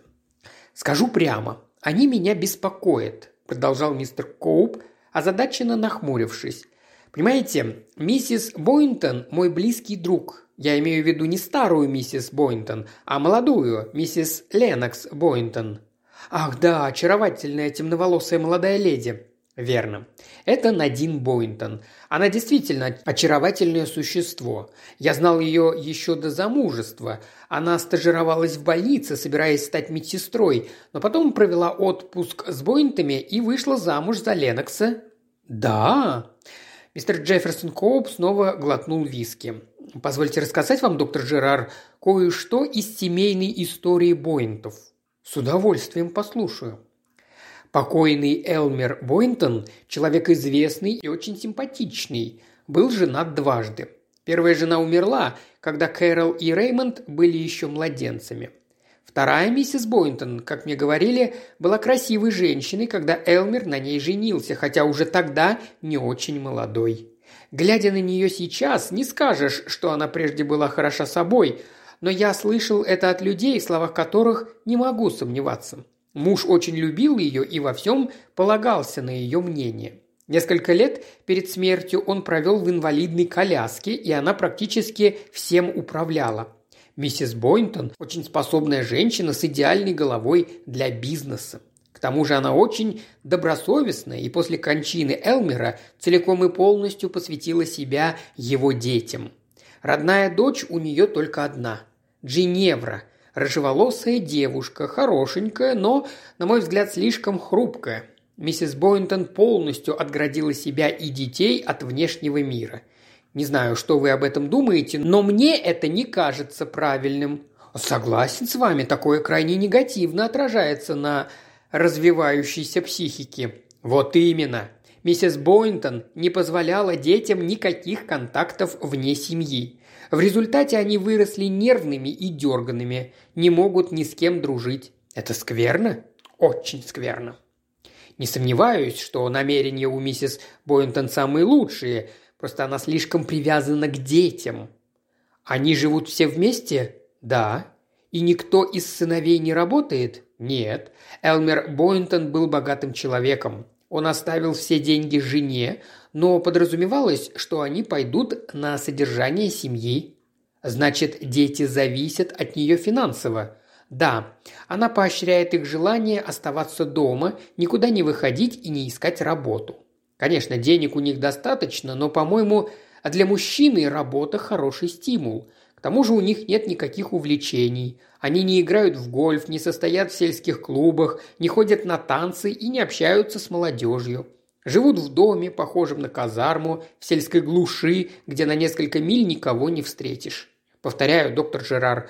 «Скажу прямо, они меня беспокоят», – продолжал мистер Коуп, озадаченно нахмурившись. «Понимаете, миссис Бойнтон – мой близкий друг. Я имею в виду не старую миссис Бойнтон, а молодую, миссис Ленокс Бойнтон. Ах да, очаровательная темноволосая молодая леди. Верно. Это Надин Бойнтон. Она действительно очаровательное существо. Я знал ее еще до замужества. Она стажировалась в больнице, собираясь стать медсестрой, но потом провела отпуск с Бойнтами и вышла замуж за Ленокса. Да. Мистер Джефферсон Коуп снова глотнул виски. Позвольте рассказать вам, доктор Жерар, кое-что из семейной истории Бойнтов. С удовольствием послушаю. Покойный Элмер Бойнтон, человек известный и очень симпатичный, был женат дважды. Первая жена умерла, когда Кэрол и Реймонд были еще младенцами. Вторая миссис Бойнтон, как мне говорили, была красивой женщиной, когда Элмер на ней женился, хотя уже тогда не очень молодой. Глядя на нее сейчас, не скажешь, что она прежде была хороша собой, но я слышал это от людей, в словах которых не могу сомневаться. Муж очень любил ее и во всем полагался на ее мнение. Несколько лет перед смертью он провел в инвалидной коляске, и она практически всем управляла. Миссис Бойнтон – очень способная женщина с идеальной головой для бизнеса. К тому же она очень добросовестная и после кончины Элмера целиком и полностью посвятила себя его детям. Родная дочь у нее только одна – Джиневра – Рыжеволосая девушка, хорошенькая, но, на мой взгляд, слишком хрупкая. Миссис Бойнтон полностью отградила себя и детей от внешнего мира. Не знаю, что вы об этом думаете, но мне это не кажется правильным. Согласен с вами, такое крайне негативно отражается на развивающейся психике. Вот именно. Миссис Бойнтон не позволяла детям никаких контактов вне семьи. В результате они выросли нервными и дерганными, не могут ни с кем дружить. Это скверно? Очень скверно. Не сомневаюсь, что намерения у миссис Бойнтон самые лучшие, просто она слишком привязана к детям. Они живут все вместе? Да. И никто из сыновей не работает? Нет. Элмер Бойнтон был богатым человеком. Он оставил все деньги жене, но подразумевалось, что они пойдут на содержание семьи. Значит, дети зависят от нее финансово. Да, она поощряет их желание оставаться дома, никуда не выходить и не искать работу. Конечно, денег у них достаточно, но, по-моему, для мужчины работа – хороший стимул. Тому же у них нет никаких увлечений. Они не играют в гольф, не состоят в сельских клубах, не ходят на танцы и не общаются с молодежью. Живут в доме, похожем на казарму, в сельской глуши, где на несколько миль никого не встретишь. Повторяю, доктор Жерар,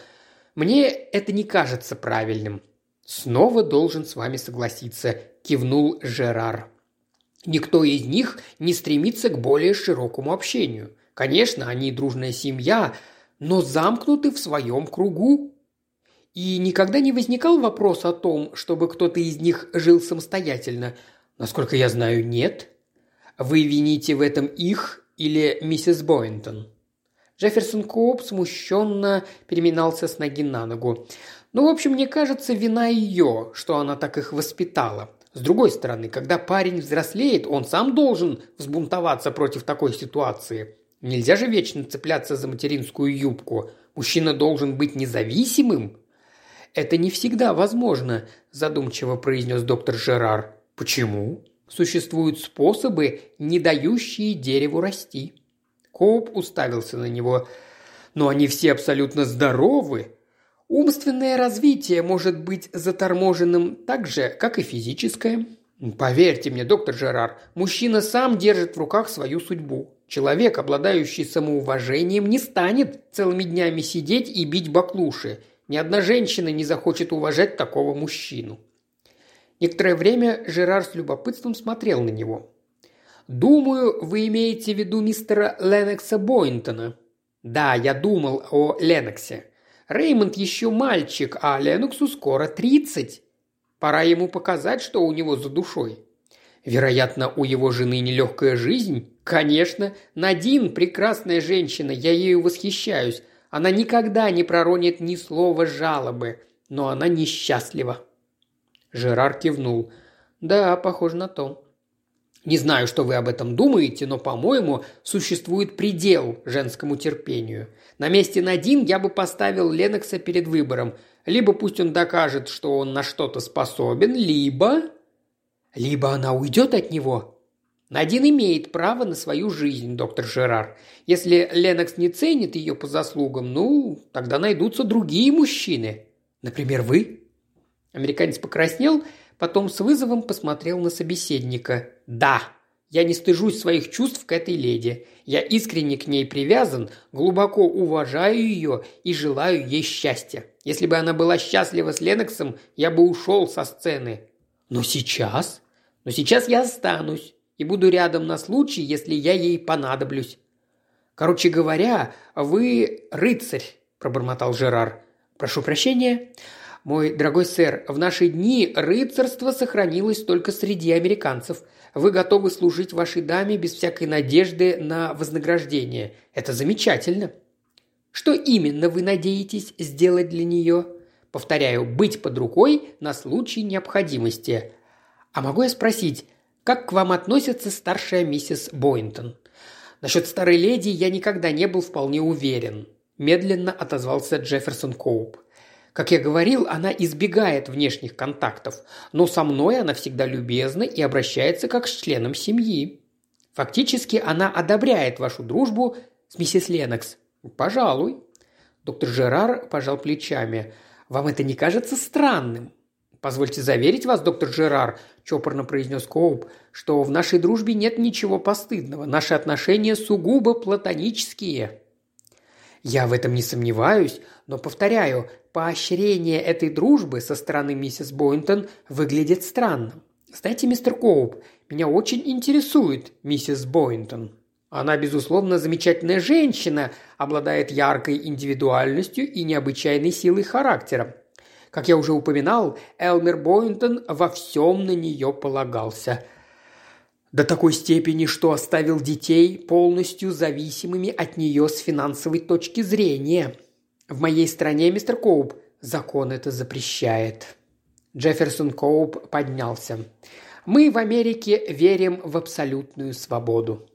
мне это не кажется правильным. Снова должен с вами согласиться, кивнул Жерар. Никто из них не стремится к более широкому общению. Конечно, они дружная семья, но замкнуты в своем кругу. И никогда не возникал вопрос о том, чтобы кто-то из них жил самостоятельно – Насколько я знаю, нет. Вы вините в этом их или миссис Бойнтон?» Джефферсон Коуп смущенно переминался с ноги на ногу. «Ну, в общем, мне кажется, вина ее, что она так их воспитала. С другой стороны, когда парень взрослеет, он сам должен взбунтоваться против такой ситуации. Нельзя же вечно цепляться за материнскую юбку. Мужчина должен быть независимым». «Это не всегда возможно», – задумчиво произнес доктор Жерар. Почему? Существуют способы, не дающие дереву расти. Коуп уставился на него. Но они все абсолютно здоровы. Умственное развитие может быть заторможенным так же, как и физическое. Поверьте мне, доктор Жерар, мужчина сам держит в руках свою судьбу. Человек, обладающий самоуважением, не станет целыми днями сидеть и бить баклуши. Ни одна женщина не захочет уважать такого мужчину. Некоторое время Жерар с любопытством смотрел на него. «Думаю, вы имеете в виду мистера Ленокса Бойнтона». «Да, я думал о Леноксе. Реймонд еще мальчик, а Леноксу скоро тридцать. Пора ему показать, что у него за душой». Вероятно, у его жены нелегкая жизнь. Конечно, Надин – прекрасная женщина, я ею восхищаюсь. Она никогда не проронит ни слова жалобы, но она несчастлива. Жерар кивнул. «Да, похоже на то». «Не знаю, что вы об этом думаете, но, по-моему, существует предел женскому терпению. На месте Надин я бы поставил Ленокса перед выбором. Либо пусть он докажет, что он на что-то способен, либо...» «Либо она уйдет от него?» Надин имеет право на свою жизнь, доктор Жерар. Если Ленокс не ценит ее по заслугам, ну, тогда найдутся другие мужчины. Например, вы?» Американец покраснел, потом с вызовом посмотрел на собеседника. «Да, я не стыжусь своих чувств к этой леди. Я искренне к ней привязан, глубоко уважаю ее и желаю ей счастья. Если бы она была счастлива с Леноксом, я бы ушел со сцены. Но сейчас? Но сейчас я останусь и буду рядом на случай, если я ей понадоблюсь. Короче говоря, вы рыцарь, пробормотал Жерар. Прошу прощения. Мой дорогой сэр, в наши дни рыцарство сохранилось только среди американцев. Вы готовы служить вашей даме без всякой надежды на вознаграждение. Это замечательно. Что именно вы надеетесь сделать для нее? Повторяю, быть под рукой на случай необходимости. А могу я спросить, как к вам относится старшая миссис Бойнтон? Насчет старой леди я никогда не был вполне уверен. Медленно отозвался Джефферсон Коуп. Как я говорил, она избегает внешних контактов, но со мной она всегда любезна и обращается как с членом семьи. Фактически она одобряет вашу дружбу с миссис Ленокс. Пожалуй. Доктор Жерар пожал плечами. Вам это не кажется странным? «Позвольте заверить вас, доктор Жерар», – чопорно произнес Коуп, – «что в нашей дружбе нет ничего постыдного. Наши отношения сугубо платонические». «Я в этом не сомневаюсь, но, повторяю, поощрение этой дружбы со стороны миссис Бойнтон выглядит странным. Знаете, мистер Коуп, меня очень интересует миссис Бойнтон. Она, безусловно, замечательная женщина, обладает яркой индивидуальностью и необычайной силой характера. Как я уже упоминал, Элмер Бойнтон во всем на нее полагался. До такой степени, что оставил детей полностью зависимыми от нее с финансовой точки зрения. В моей стране, мистер Коуп, закон это запрещает. Джефферсон Коуп поднялся. Мы в Америке верим в абсолютную свободу.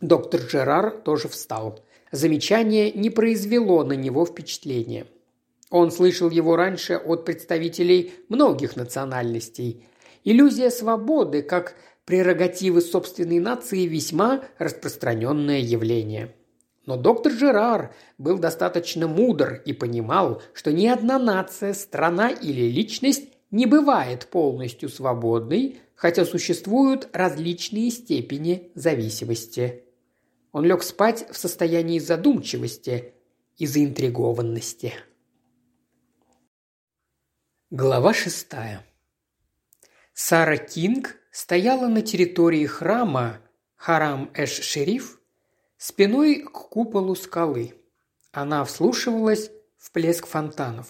Доктор Джерар тоже встал. Замечание не произвело на него впечатления. Он слышал его раньше от представителей многих национальностей. Иллюзия свободы как прерогативы собственной нации весьма распространенное явление. Но доктор Жерар был достаточно мудр и понимал, что ни одна нация, страна или личность не бывает полностью свободной, хотя существуют различные степени зависимости. Он лег спать в состоянии задумчивости и заинтригованности. Глава шестая. Сара Кинг стояла на территории храма Харам-эш-Шериф спиной к куполу скалы. Она вслушивалась в плеск фонтанов.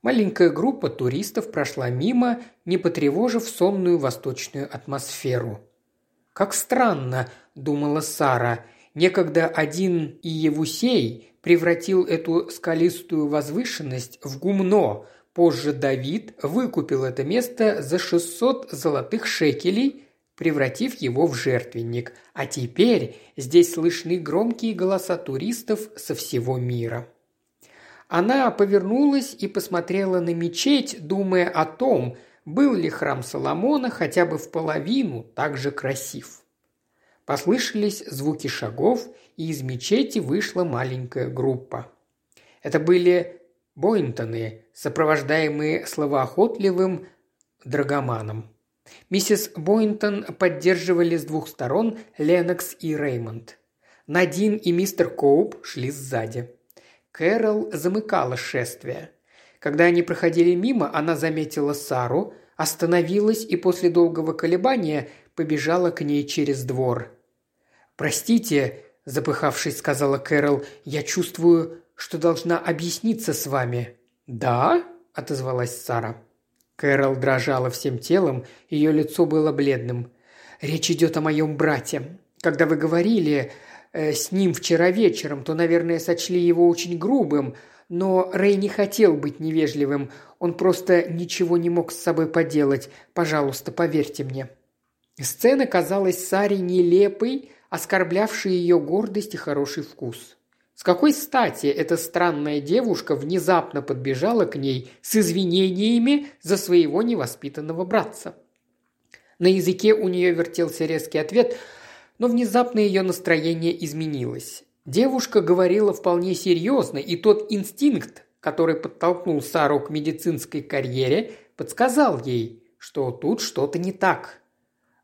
Маленькая группа туристов прошла мимо, не потревожив сонную восточную атмосферу. «Как странно», – думала Сара, – «некогда один Иевусей превратил эту скалистую возвышенность в гумно – Позже Давид выкупил это место за 600 золотых шекелей, превратив его в жертвенник, а теперь здесь слышны громкие голоса туристов со всего мира. Она повернулась и посмотрела на мечеть, думая о том, был ли храм Соломона хотя бы в половину так же красив. Послышались звуки шагов, и из мечети вышла маленькая группа. Это были Бойнтоны, сопровождаемые словоохотливым драгоманом. Миссис Бойнтон поддерживали с двух сторон Ленокс и Реймонд. Надин и мистер Коуп шли сзади. Кэрол замыкала шествие. Когда они проходили мимо, она заметила Сару, остановилась и после долгого колебания побежала к ней через двор. «Простите», – запыхавшись, сказала Кэрол, – «я чувствую что должна объясниться с вами». «Да?» – отозвалась Сара. Кэрол дрожала всем телом, ее лицо было бледным. «Речь идет о моем брате. Когда вы говорили э, с ним вчера вечером, то, наверное, сочли его очень грубым, но Рэй не хотел быть невежливым. Он просто ничего не мог с собой поделать. Пожалуйста, поверьте мне». Сцена казалась Саре нелепой, оскорблявшей ее гордость и хороший вкус. С какой стати эта странная девушка внезапно подбежала к ней с извинениями за своего невоспитанного братца? На языке у нее вертелся резкий ответ, но внезапно ее настроение изменилось. Девушка говорила вполне серьезно, и тот инстинкт, который подтолкнул Сару к медицинской карьере, подсказал ей, что тут что-то не так.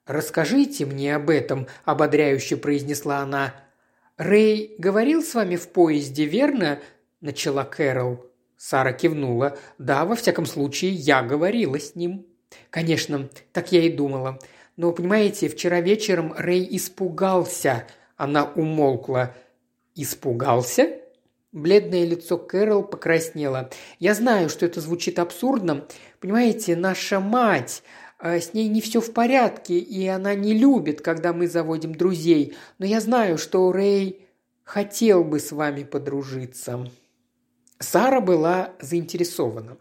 «Расскажите мне об этом», – ободряюще произнесла она. «Рэй говорил с вами в поезде, верно?» – начала Кэрол. Сара кивнула. «Да, во всяком случае, я говорила с ним». «Конечно, так я и думала. Но, понимаете, вчера вечером Рэй испугался». Она умолкла. «Испугался?» Бледное лицо Кэрол покраснело. «Я знаю, что это звучит абсурдно. Понимаете, наша мать, с ней не все в порядке, и она не любит, когда мы заводим друзей. Но я знаю, что Рэй хотел бы с вами подружиться». Сара была заинтересована.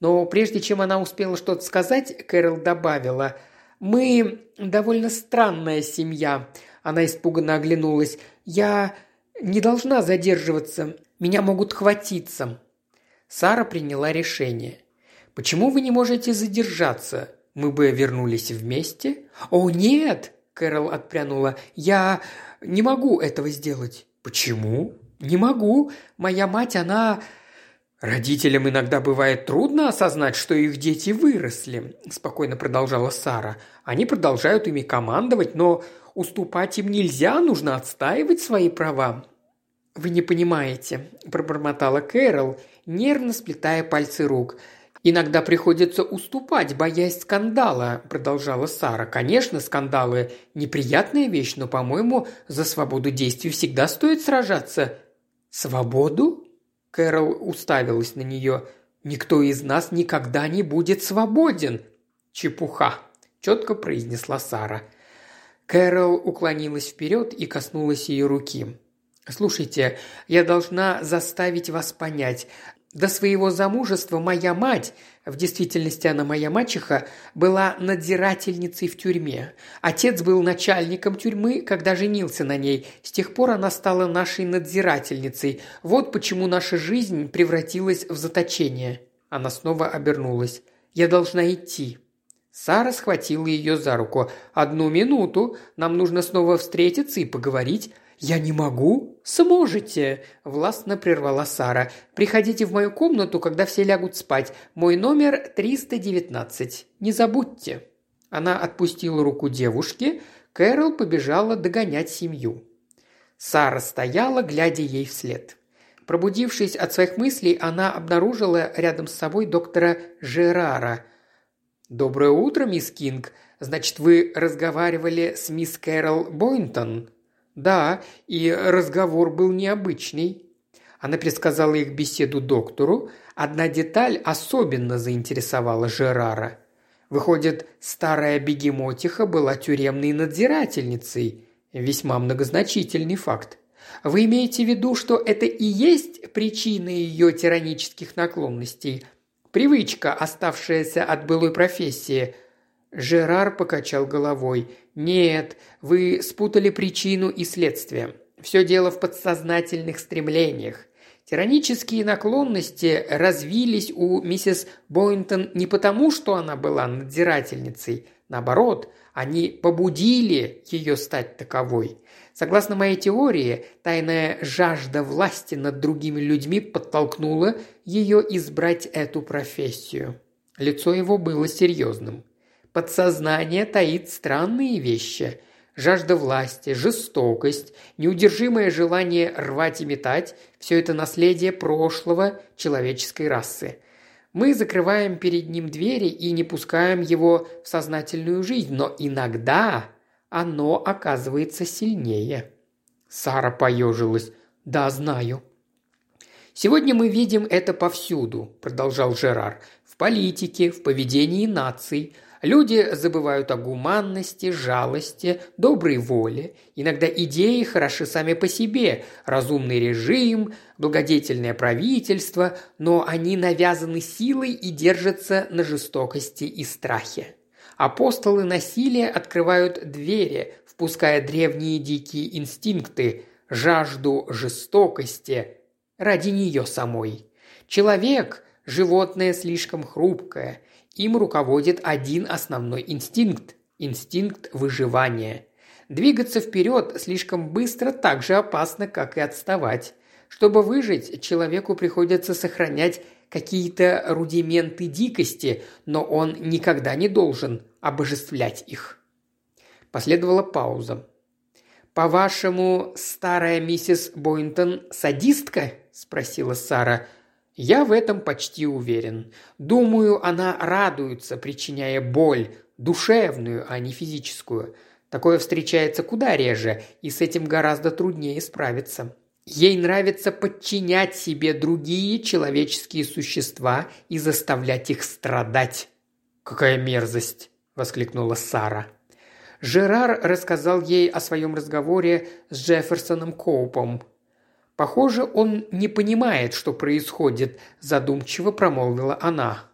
Но прежде чем она успела что-то сказать, Кэрол добавила «Мы довольно странная семья». Она испуганно оглянулась. «Я не должна задерживаться. Меня могут хватиться». Сара приняла решение. «Почему вы не можете задержаться? Мы бы вернулись вместе?» «О, нет!» – Кэрол отпрянула. «Я не могу этого сделать». «Почему?» «Не могу. Моя мать, она...» «Родителям иногда бывает трудно осознать, что их дети выросли», – спокойно продолжала Сара. «Они продолжают ими командовать, но уступать им нельзя, нужно отстаивать свои права. «Вы не понимаете», – пробормотала Кэрол, нервно сплетая пальцы рук. «Иногда приходится уступать, боясь скандала», – продолжала Сара. «Конечно, скандалы – неприятная вещь, но, по-моему, за свободу действий всегда стоит сражаться». «Свободу?» – Кэрол уставилась на нее. «Никто из нас никогда не будет свободен». «Чепуха», – четко произнесла Сара. Кэрол уклонилась вперед и коснулась ее руки. «Слушайте, я должна заставить вас понять. До своего замужества моя мать, в действительности она моя мачеха, была надзирательницей в тюрьме. Отец был начальником тюрьмы, когда женился на ней. С тех пор она стала нашей надзирательницей. Вот почему наша жизнь превратилась в заточение». Она снова обернулась. «Я должна идти». Сара схватила ее за руку. «Одну минуту. Нам нужно снова встретиться и поговорить. «Я не могу?» «Сможете!» – властно прервала Сара. «Приходите в мою комнату, когда все лягут спать. Мой номер 319. Не забудьте!» Она отпустила руку девушки. Кэрол побежала догонять семью. Сара стояла, глядя ей вслед. Пробудившись от своих мыслей, она обнаружила рядом с собой доктора Жерара. «Доброе утро, мисс Кинг. Значит, вы разговаривали с мисс Кэрол Бойнтон?» «Да, и разговор был необычный». Она предсказала их беседу доктору. Одна деталь особенно заинтересовала Жерара. Выходит, старая бегемотиха была тюремной надзирательницей. Весьма многозначительный факт. Вы имеете в виду, что это и есть причина ее тиранических наклонностей? Привычка, оставшаяся от былой профессии – Жерар покачал головой. «Нет, вы спутали причину и следствие. Все дело в подсознательных стремлениях. Тиранические наклонности развились у миссис Бойнтон не потому, что она была надзирательницей. Наоборот, они побудили ее стать таковой. Согласно моей теории, тайная жажда власти над другими людьми подтолкнула ее избрать эту профессию. Лицо его было серьезным. Подсознание таит странные вещи. Жажда власти, жестокость, неудержимое желание рвать и метать – все это наследие прошлого человеческой расы. Мы закрываем перед ним двери и не пускаем его в сознательную жизнь, но иногда оно оказывается сильнее. Сара поежилась. «Да, знаю». «Сегодня мы видим это повсюду», – продолжал Жерар. «В политике, в поведении наций – Люди забывают о гуманности, жалости, доброй воле. Иногда идеи хороши сами по себе, разумный режим, благодетельное правительство, но они навязаны силой и держатся на жестокости и страхе. Апостолы насилия открывают двери, впуская древние дикие инстинкты, жажду жестокости ради нее самой. Человек – животное слишком хрупкое – им руководит один основной инстинкт инстинкт выживания. Двигаться вперед слишком быстро так же опасно, как и отставать. Чтобы выжить, человеку приходится сохранять какие-то рудименты дикости, но он никогда не должен обожествлять их. Последовала пауза. «По-вашему, старая миссис Бойнтон садистка?» – спросила Сара. «Я в этом почти уверен. Думаю, она радуется, причиняя боль, душевную, а не физическую. Такое встречается куда реже, и с этим гораздо труднее справиться. Ей нравится подчинять себе другие человеческие существа и заставлять их страдать. «Какая мерзость!» – воскликнула Сара. Жерар рассказал ей о своем разговоре с Джефферсоном Коупом. «Похоже, он не понимает, что происходит», – задумчиво промолвила она.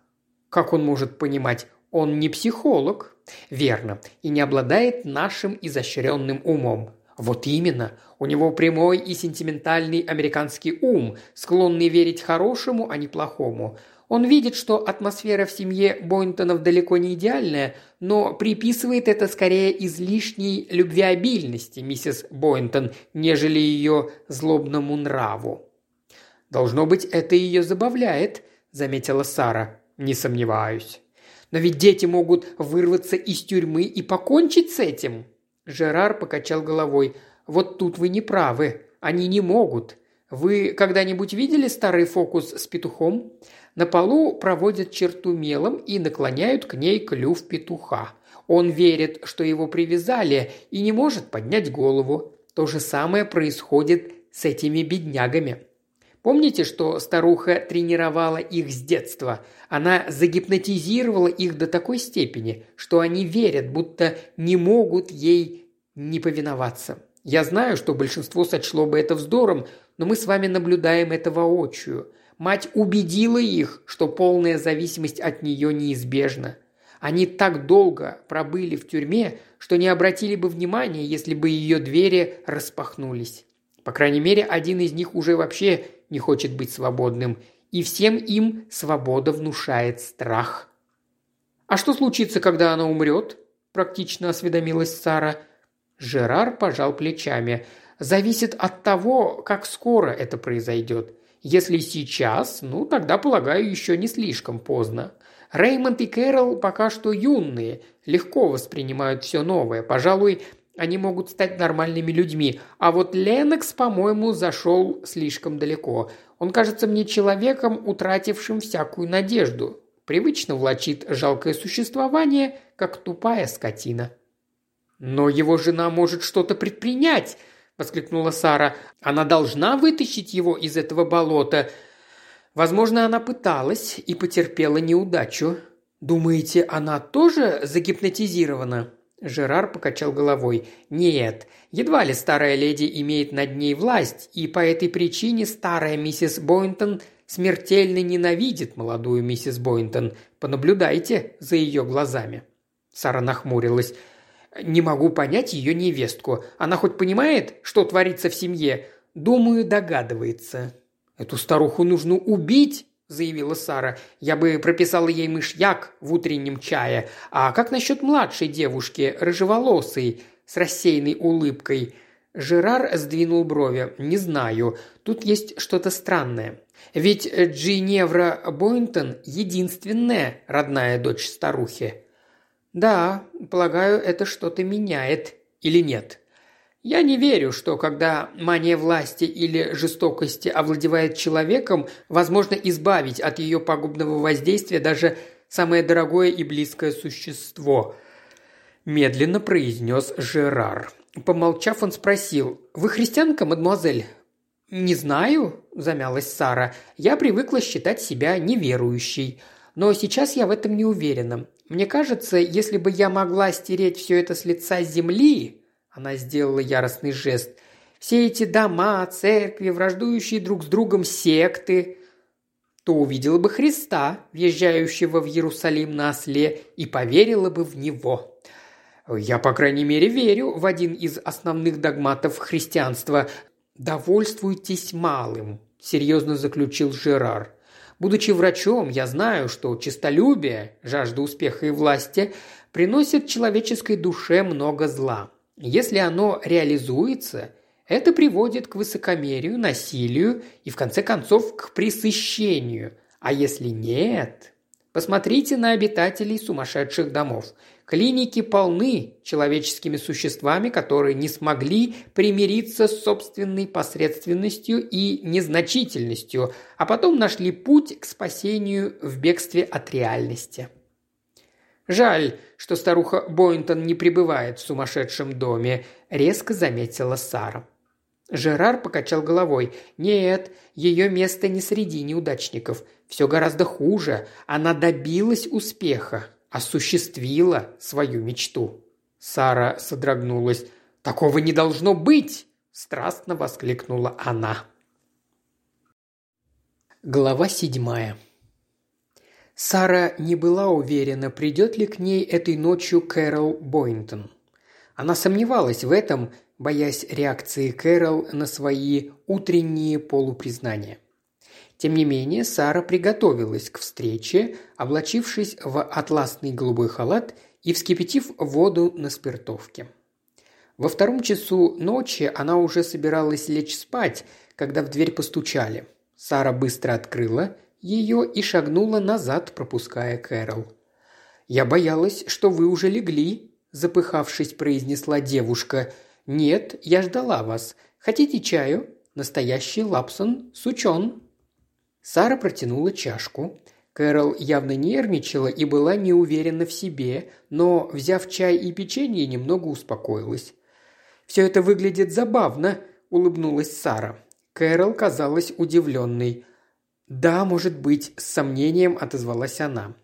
«Как он может понимать? Он не психолог». «Верно, и не обладает нашим изощренным умом. Вот именно. У него прямой и сентиментальный американский ум, склонный верить хорошему, а не плохому. Он видит, что атмосфера в семье Бойнтонов далеко не идеальная, но приписывает это скорее излишней любвеобильности миссис Бойнтон, нежели ее злобному нраву. «Должно быть, это ее забавляет», – заметила Сара. «Не сомневаюсь». «Но ведь дети могут вырваться из тюрьмы и покончить с этим», Жерар покачал головой. «Вот тут вы не правы. Они не могут. Вы когда-нибудь видели старый фокус с петухом? На полу проводят черту мелом и наклоняют к ней клюв петуха. Он верит, что его привязали и не может поднять голову. То же самое происходит с этими беднягами. Помните, что старуха тренировала их с детства? Она загипнотизировала их до такой степени, что они верят, будто не могут ей не повиноваться. Я знаю, что большинство сочло бы это вздором, но мы с вами наблюдаем это воочию. Мать убедила их, что полная зависимость от нее неизбежна. Они так долго пробыли в тюрьме, что не обратили бы внимания, если бы ее двери распахнулись. По крайней мере, один из них уже вообще не хочет быть свободным, и всем им свобода внушает страх. «А что случится, когда она умрет?» – практично осведомилась Сара. Жерар пожал плечами. «Зависит от того, как скоро это произойдет. Если сейчас, ну, тогда, полагаю, еще не слишком поздно. Реймонд и Кэрол пока что юные, легко воспринимают все новое. Пожалуй, они могут стать нормальными людьми. А вот Ленокс, по-моему, зашел слишком далеко. Он кажется мне человеком, утратившим всякую надежду. Привычно влачит жалкое существование, как тупая скотина. «Но его жена может что-то предпринять!» – воскликнула Сара. «Она должна вытащить его из этого болота. Возможно, она пыталась и потерпела неудачу. Думаете, она тоже загипнотизирована?» Жерар покачал головой. «Нет, едва ли старая леди имеет над ней власть, и по этой причине старая миссис Бойнтон смертельно ненавидит молодую миссис Бойнтон. Понаблюдайте за ее глазами». Сара нахмурилась. «Не могу понять ее невестку. Она хоть понимает, что творится в семье? Думаю, догадывается. Эту старуху нужно убить!» – заявила Сара. «Я бы прописала ей мышьяк в утреннем чае. А как насчет младшей девушки, рыжеволосой, с рассеянной улыбкой?» Жерар сдвинул брови. «Не знаю. Тут есть что-то странное. Ведь Джиневра Бойнтон – единственная родная дочь старухи». «Да, полагаю, это что-то меняет. Или нет?» Я не верю, что когда мания власти или жестокости овладевает человеком, возможно избавить от ее пагубного воздействия даже самое дорогое и близкое существо. Медленно произнес Жерар. Помолчав, он спросил, «Вы христианка, мадемуазель?» «Не знаю», – замялась Сара. «Я привыкла считать себя неверующей. Но сейчас я в этом не уверена. Мне кажется, если бы я могла стереть все это с лица земли, она сделала яростный жест. «Все эти дома, церкви, враждующие друг с другом секты», то увидела бы Христа, въезжающего в Иерусалим на осле, и поверила бы в него. Я, по крайней мере, верю в один из основных догматов христианства. «Довольствуйтесь малым», – серьезно заключил Жерар. Будучи врачом, я знаю, что честолюбие, жажда успеха и власти приносит человеческой душе много зла. Если оно реализуется, это приводит к высокомерию, насилию и, в конце концов, к пресыщению. А если нет, посмотрите на обитателей сумасшедших домов. Клиники полны человеческими существами, которые не смогли примириться с собственной посредственностью и незначительностью, а потом нашли путь к спасению в бегстве от реальности. «Жаль, что старуха Бойнтон не пребывает в сумасшедшем доме», – резко заметила Сара. Жерар покачал головой. «Нет, ее место не среди неудачников. Все гораздо хуже. Она добилась успеха, осуществила свою мечту». Сара содрогнулась. «Такого не должно быть!» – страстно воскликнула она. Глава седьмая. Сара не была уверена, придет ли к ней этой ночью Кэрол Бойнтон. Она сомневалась в этом, боясь реакции Кэрол на свои утренние полупризнания. Тем не менее, Сара приготовилась к встрече, облачившись в атласный голубой халат и вскипятив воду на спиртовке. Во втором часу ночи она уже собиралась лечь спать, когда в дверь постучали. Сара быстро открыла ее и шагнула назад, пропуская Кэрол. «Я боялась, что вы уже легли», – запыхавшись, произнесла девушка. «Нет, я ждала вас. Хотите чаю? Настоящий лапсон сучон». Сара протянула чашку. Кэрол явно нервничала и была не уверена в себе, но, взяв чай и печенье, немного успокоилась. «Все это выглядит забавно», – улыбнулась Сара. Кэрол казалась удивленной. «Да, может быть», – с сомнением отозвалась она.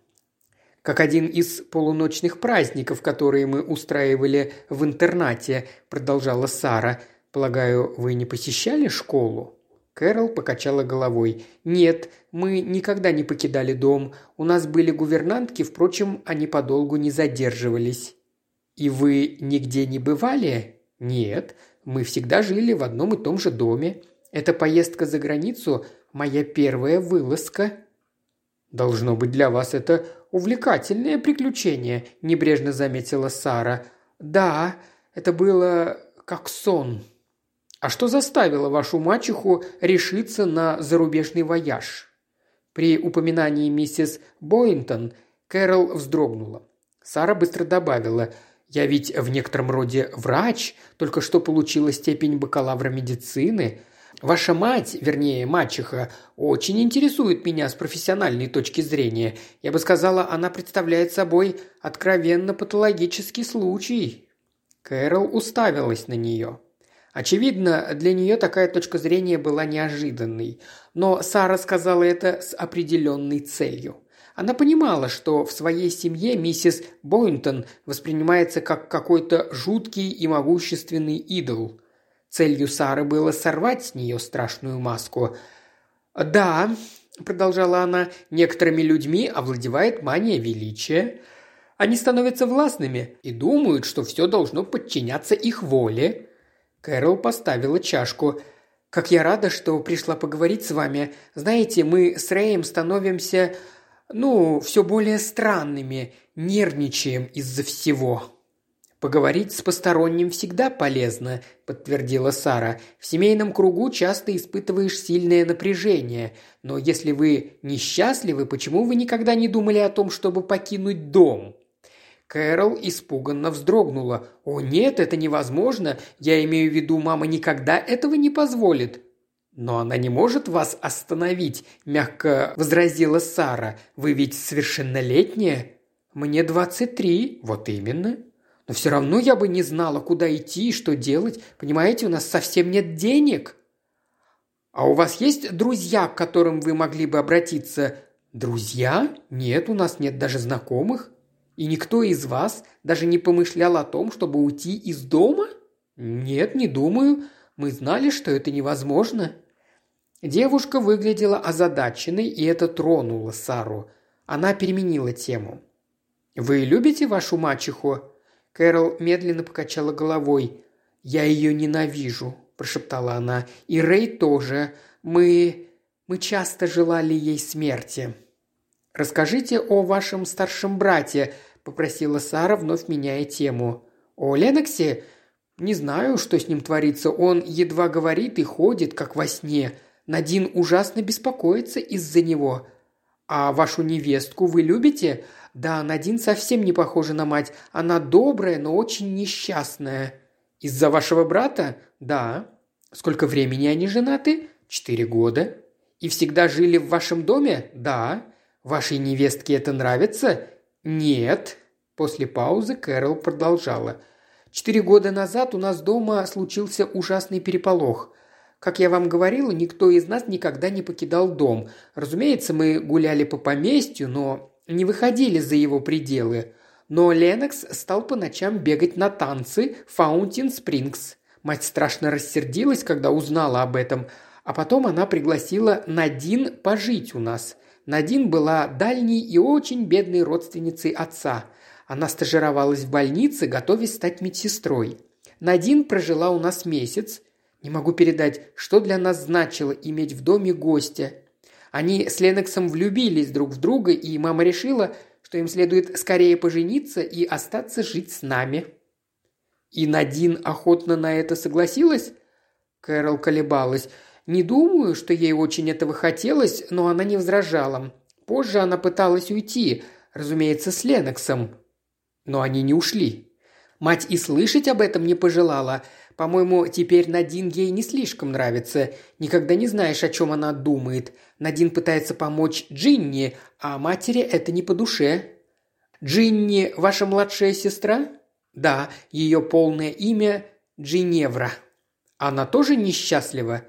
«Как один из полуночных праздников, которые мы устраивали в интернате», – продолжала Сара. «Полагаю, вы не посещали школу?» Кэрол покачала головой. «Нет, мы никогда не покидали дом. У нас были гувернантки, впрочем, они подолгу не задерживались». «И вы нигде не бывали?» «Нет, мы всегда жили в одном и том же доме. Эта поездка за границу моя первая вылазка». «Должно быть для вас это увлекательное приключение», – небрежно заметила Сара. «Да, это было как сон». «А что заставило вашу мачеху решиться на зарубежный вояж?» При упоминании миссис Боинтон Кэрол вздрогнула. Сара быстро добавила – я ведь в некотором роде врач, только что получила степень бакалавра медицины. Ваша мать, вернее, мачеха, очень интересует меня с профессиональной точки зрения. Я бы сказала, она представляет собой откровенно патологический случай». Кэрол уставилась на нее. Очевидно, для нее такая точка зрения была неожиданной, но Сара сказала это с определенной целью. Она понимала, что в своей семье миссис Бойнтон воспринимается как какой-то жуткий и могущественный идол. Целью Сары было сорвать с нее страшную маску. «Да», – продолжала она, – «некоторыми людьми овладевает мания величия. Они становятся властными и думают, что все должно подчиняться их воле». Кэрол поставила чашку. «Как я рада, что пришла поговорить с вами. Знаете, мы с Рэем становимся, ну, все более странными, нервничаем из-за всего». «Поговорить с посторонним всегда полезно», – подтвердила Сара. «В семейном кругу часто испытываешь сильное напряжение. Но если вы несчастливы, почему вы никогда не думали о том, чтобы покинуть дом?» Кэрол испуганно вздрогнула. «О нет, это невозможно. Я имею в виду, мама никогда этого не позволит». «Но она не может вас остановить», – мягко возразила Сара. «Вы ведь совершеннолетняя». «Мне двадцать три». «Вот именно». Но все равно я бы не знала, куда идти и что делать. Понимаете, у нас совсем нет денег. А у вас есть друзья, к которым вы могли бы обратиться? Друзья? Нет, у нас нет даже знакомых. И никто из вас даже не помышлял о том, чтобы уйти из дома? Нет, не думаю. Мы знали, что это невозможно. Девушка выглядела озадаченной, и это тронуло Сару. Она переменила тему. «Вы любите вашу мачеху?» Кэрол медленно покачала головой. «Я ее ненавижу», – прошептала она. «И Рэй тоже. Мы... мы часто желали ей смерти». «Расскажите о вашем старшем брате», –– попросила Сара, вновь меняя тему. «О Леноксе? Не знаю, что с ним творится. Он едва говорит и ходит, как во сне. Надин ужасно беспокоится из-за него. А вашу невестку вы любите? Да, Надин совсем не похожа на мать. Она добрая, но очень несчастная. Из-за вашего брата? Да. Сколько времени они женаты? Четыре года. И всегда жили в вашем доме? Да. Вашей невестке это нравится? Нет. После паузы Кэрол продолжала. Четыре года назад у нас дома случился ужасный переполох. Как я вам говорила, никто из нас никогда не покидал дом. Разумеется, мы гуляли по поместью, но не выходили за его пределы. Но Ленокс стал по ночам бегать на танцы Фаунтин Спрингс. Мать страшно рассердилась, когда узнала об этом, а потом она пригласила Надин пожить у нас. Надин была дальней и очень бедной родственницей отца. Она стажировалась в больнице, готовясь стать медсестрой. Надин прожила у нас месяц. Не могу передать, что для нас значило иметь в доме гостя. Они с Леноксом влюбились друг в друга, и мама решила, что им следует скорее пожениться и остаться жить с нами. И Надин охотно на это согласилась? Кэрол колебалась. Не думаю, что ей очень этого хотелось, но она не возражала. Позже она пыталась уйти, разумеется, с Леноксом. Но они не ушли. Мать и слышать об этом не пожелала. По-моему, теперь Надин ей не слишком нравится. Никогда не знаешь, о чем она думает. Надин пытается помочь Джинни, а матери это не по душе. «Джинни – ваша младшая сестра?» «Да, ее полное имя – Джиневра». «Она тоже несчастлива?»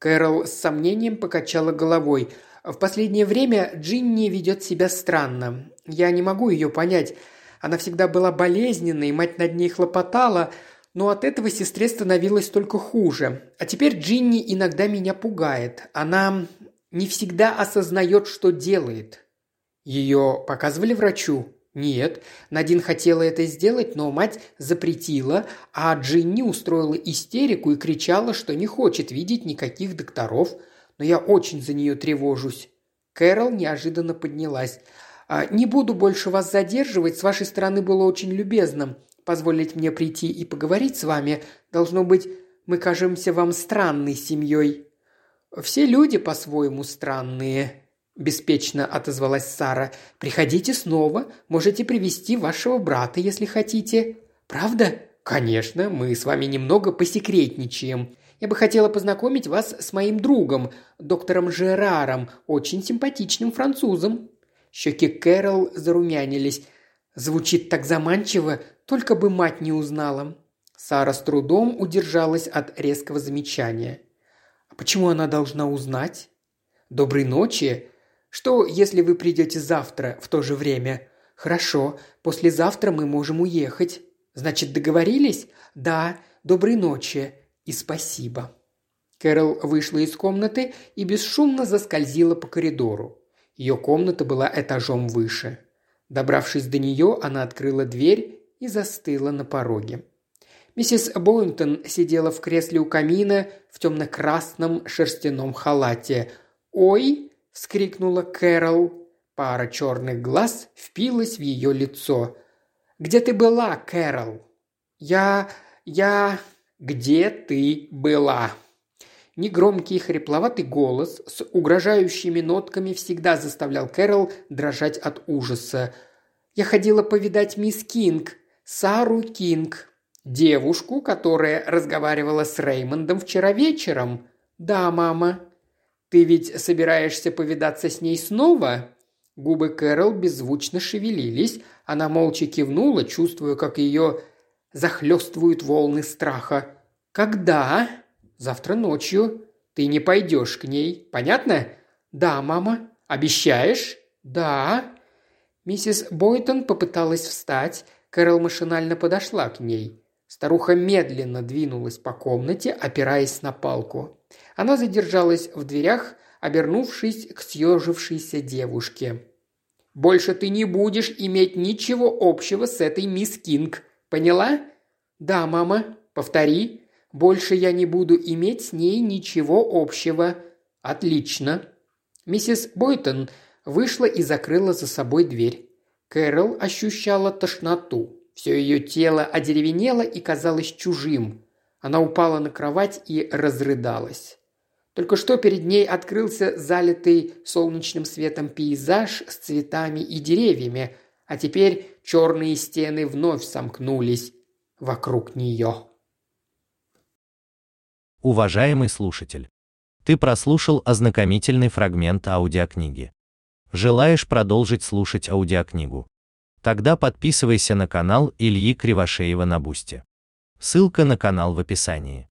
Кэрол с сомнением покачала головой. «В последнее время Джинни ведет себя странно. Я не могу ее понять. Она всегда была болезненной, мать над ней хлопотала, но от этого сестре становилось только хуже. А теперь Джинни иногда меня пугает. Она не всегда осознает, что делает. Ее показывали врачу? Нет. Надин хотела это сделать, но мать запретила, а Джинни устроила истерику и кричала, что не хочет видеть никаких докторов. Но я очень за нее тревожусь. Кэрол неожиданно поднялась. «А, «Не буду больше вас задерживать, с вашей стороны было очень любезно позволить мне прийти и поговорить с вами. Должно быть, мы кажемся вам странной семьей». «Все люди по-своему странные», – беспечно отозвалась Сара. «Приходите снова. Можете привести вашего брата, если хотите». «Правда?» «Конечно, мы с вами немного посекретничаем. Я бы хотела познакомить вас с моим другом, доктором Жераром, очень симпатичным французом». Щеки Кэрол зарумянились. Звучит так заманчиво, только бы мать не узнала. Сара с трудом удержалась от резкого замечания. «А почему она должна узнать?» «Доброй ночи. Что, если вы придете завтра в то же время?» «Хорошо. Послезавтра мы можем уехать». «Значит, договорились?» «Да. Доброй ночи. И спасибо». Кэрол вышла из комнаты и бесшумно заскользила по коридору. Ее комната была этажом выше. Добравшись до нее, она открыла дверь и застыла на пороге. Миссис Боуинтон сидела в кресле у камина в темно-красном шерстяном халате. «Ой!» – вскрикнула Кэрол. Пара черных глаз впилась в ее лицо. «Где ты была, Кэрол?» «Я... я...» «Где ты была?» Негромкий хрипловатый голос с угрожающими нотками всегда заставлял Кэрол дрожать от ужаса. «Я ходила повидать мисс Кинг, Сару Кинг, девушку, которая разговаривала с Реймондом вчера вечером. Да, мама. Ты ведь собираешься повидаться с ней снова?» Губы Кэрол беззвучно шевелились. Она молча кивнула, чувствуя, как ее захлестывают волны страха. «Когда?» Завтра ночью. Ты не пойдешь к ней, понятно? Да, мама. Обещаешь? Да. Миссис Бойтон попыталась встать. Кэрол машинально подошла к ней. Старуха медленно двинулась по комнате, опираясь на палку. Она задержалась в дверях, обернувшись к съежившейся девушке. «Больше ты не будешь иметь ничего общего с этой мисс Кинг. Поняла?» «Да, мама. Повтори. Больше я не буду иметь с ней ничего общего. Отлично. Миссис Бойтон вышла и закрыла за собой дверь. Кэрол ощущала тошноту. Все ее тело одеревенело и казалось чужим. Она упала на кровать и разрыдалась. Только что перед ней открылся залитый солнечным светом пейзаж с цветами и деревьями, а теперь черные стены вновь сомкнулись вокруг нее. Уважаемый слушатель, ты прослушал ознакомительный фрагмент аудиокниги. Желаешь продолжить слушать аудиокнигу? Тогда подписывайся на канал Ильи Кривошеева на Бусте. Ссылка на канал в описании.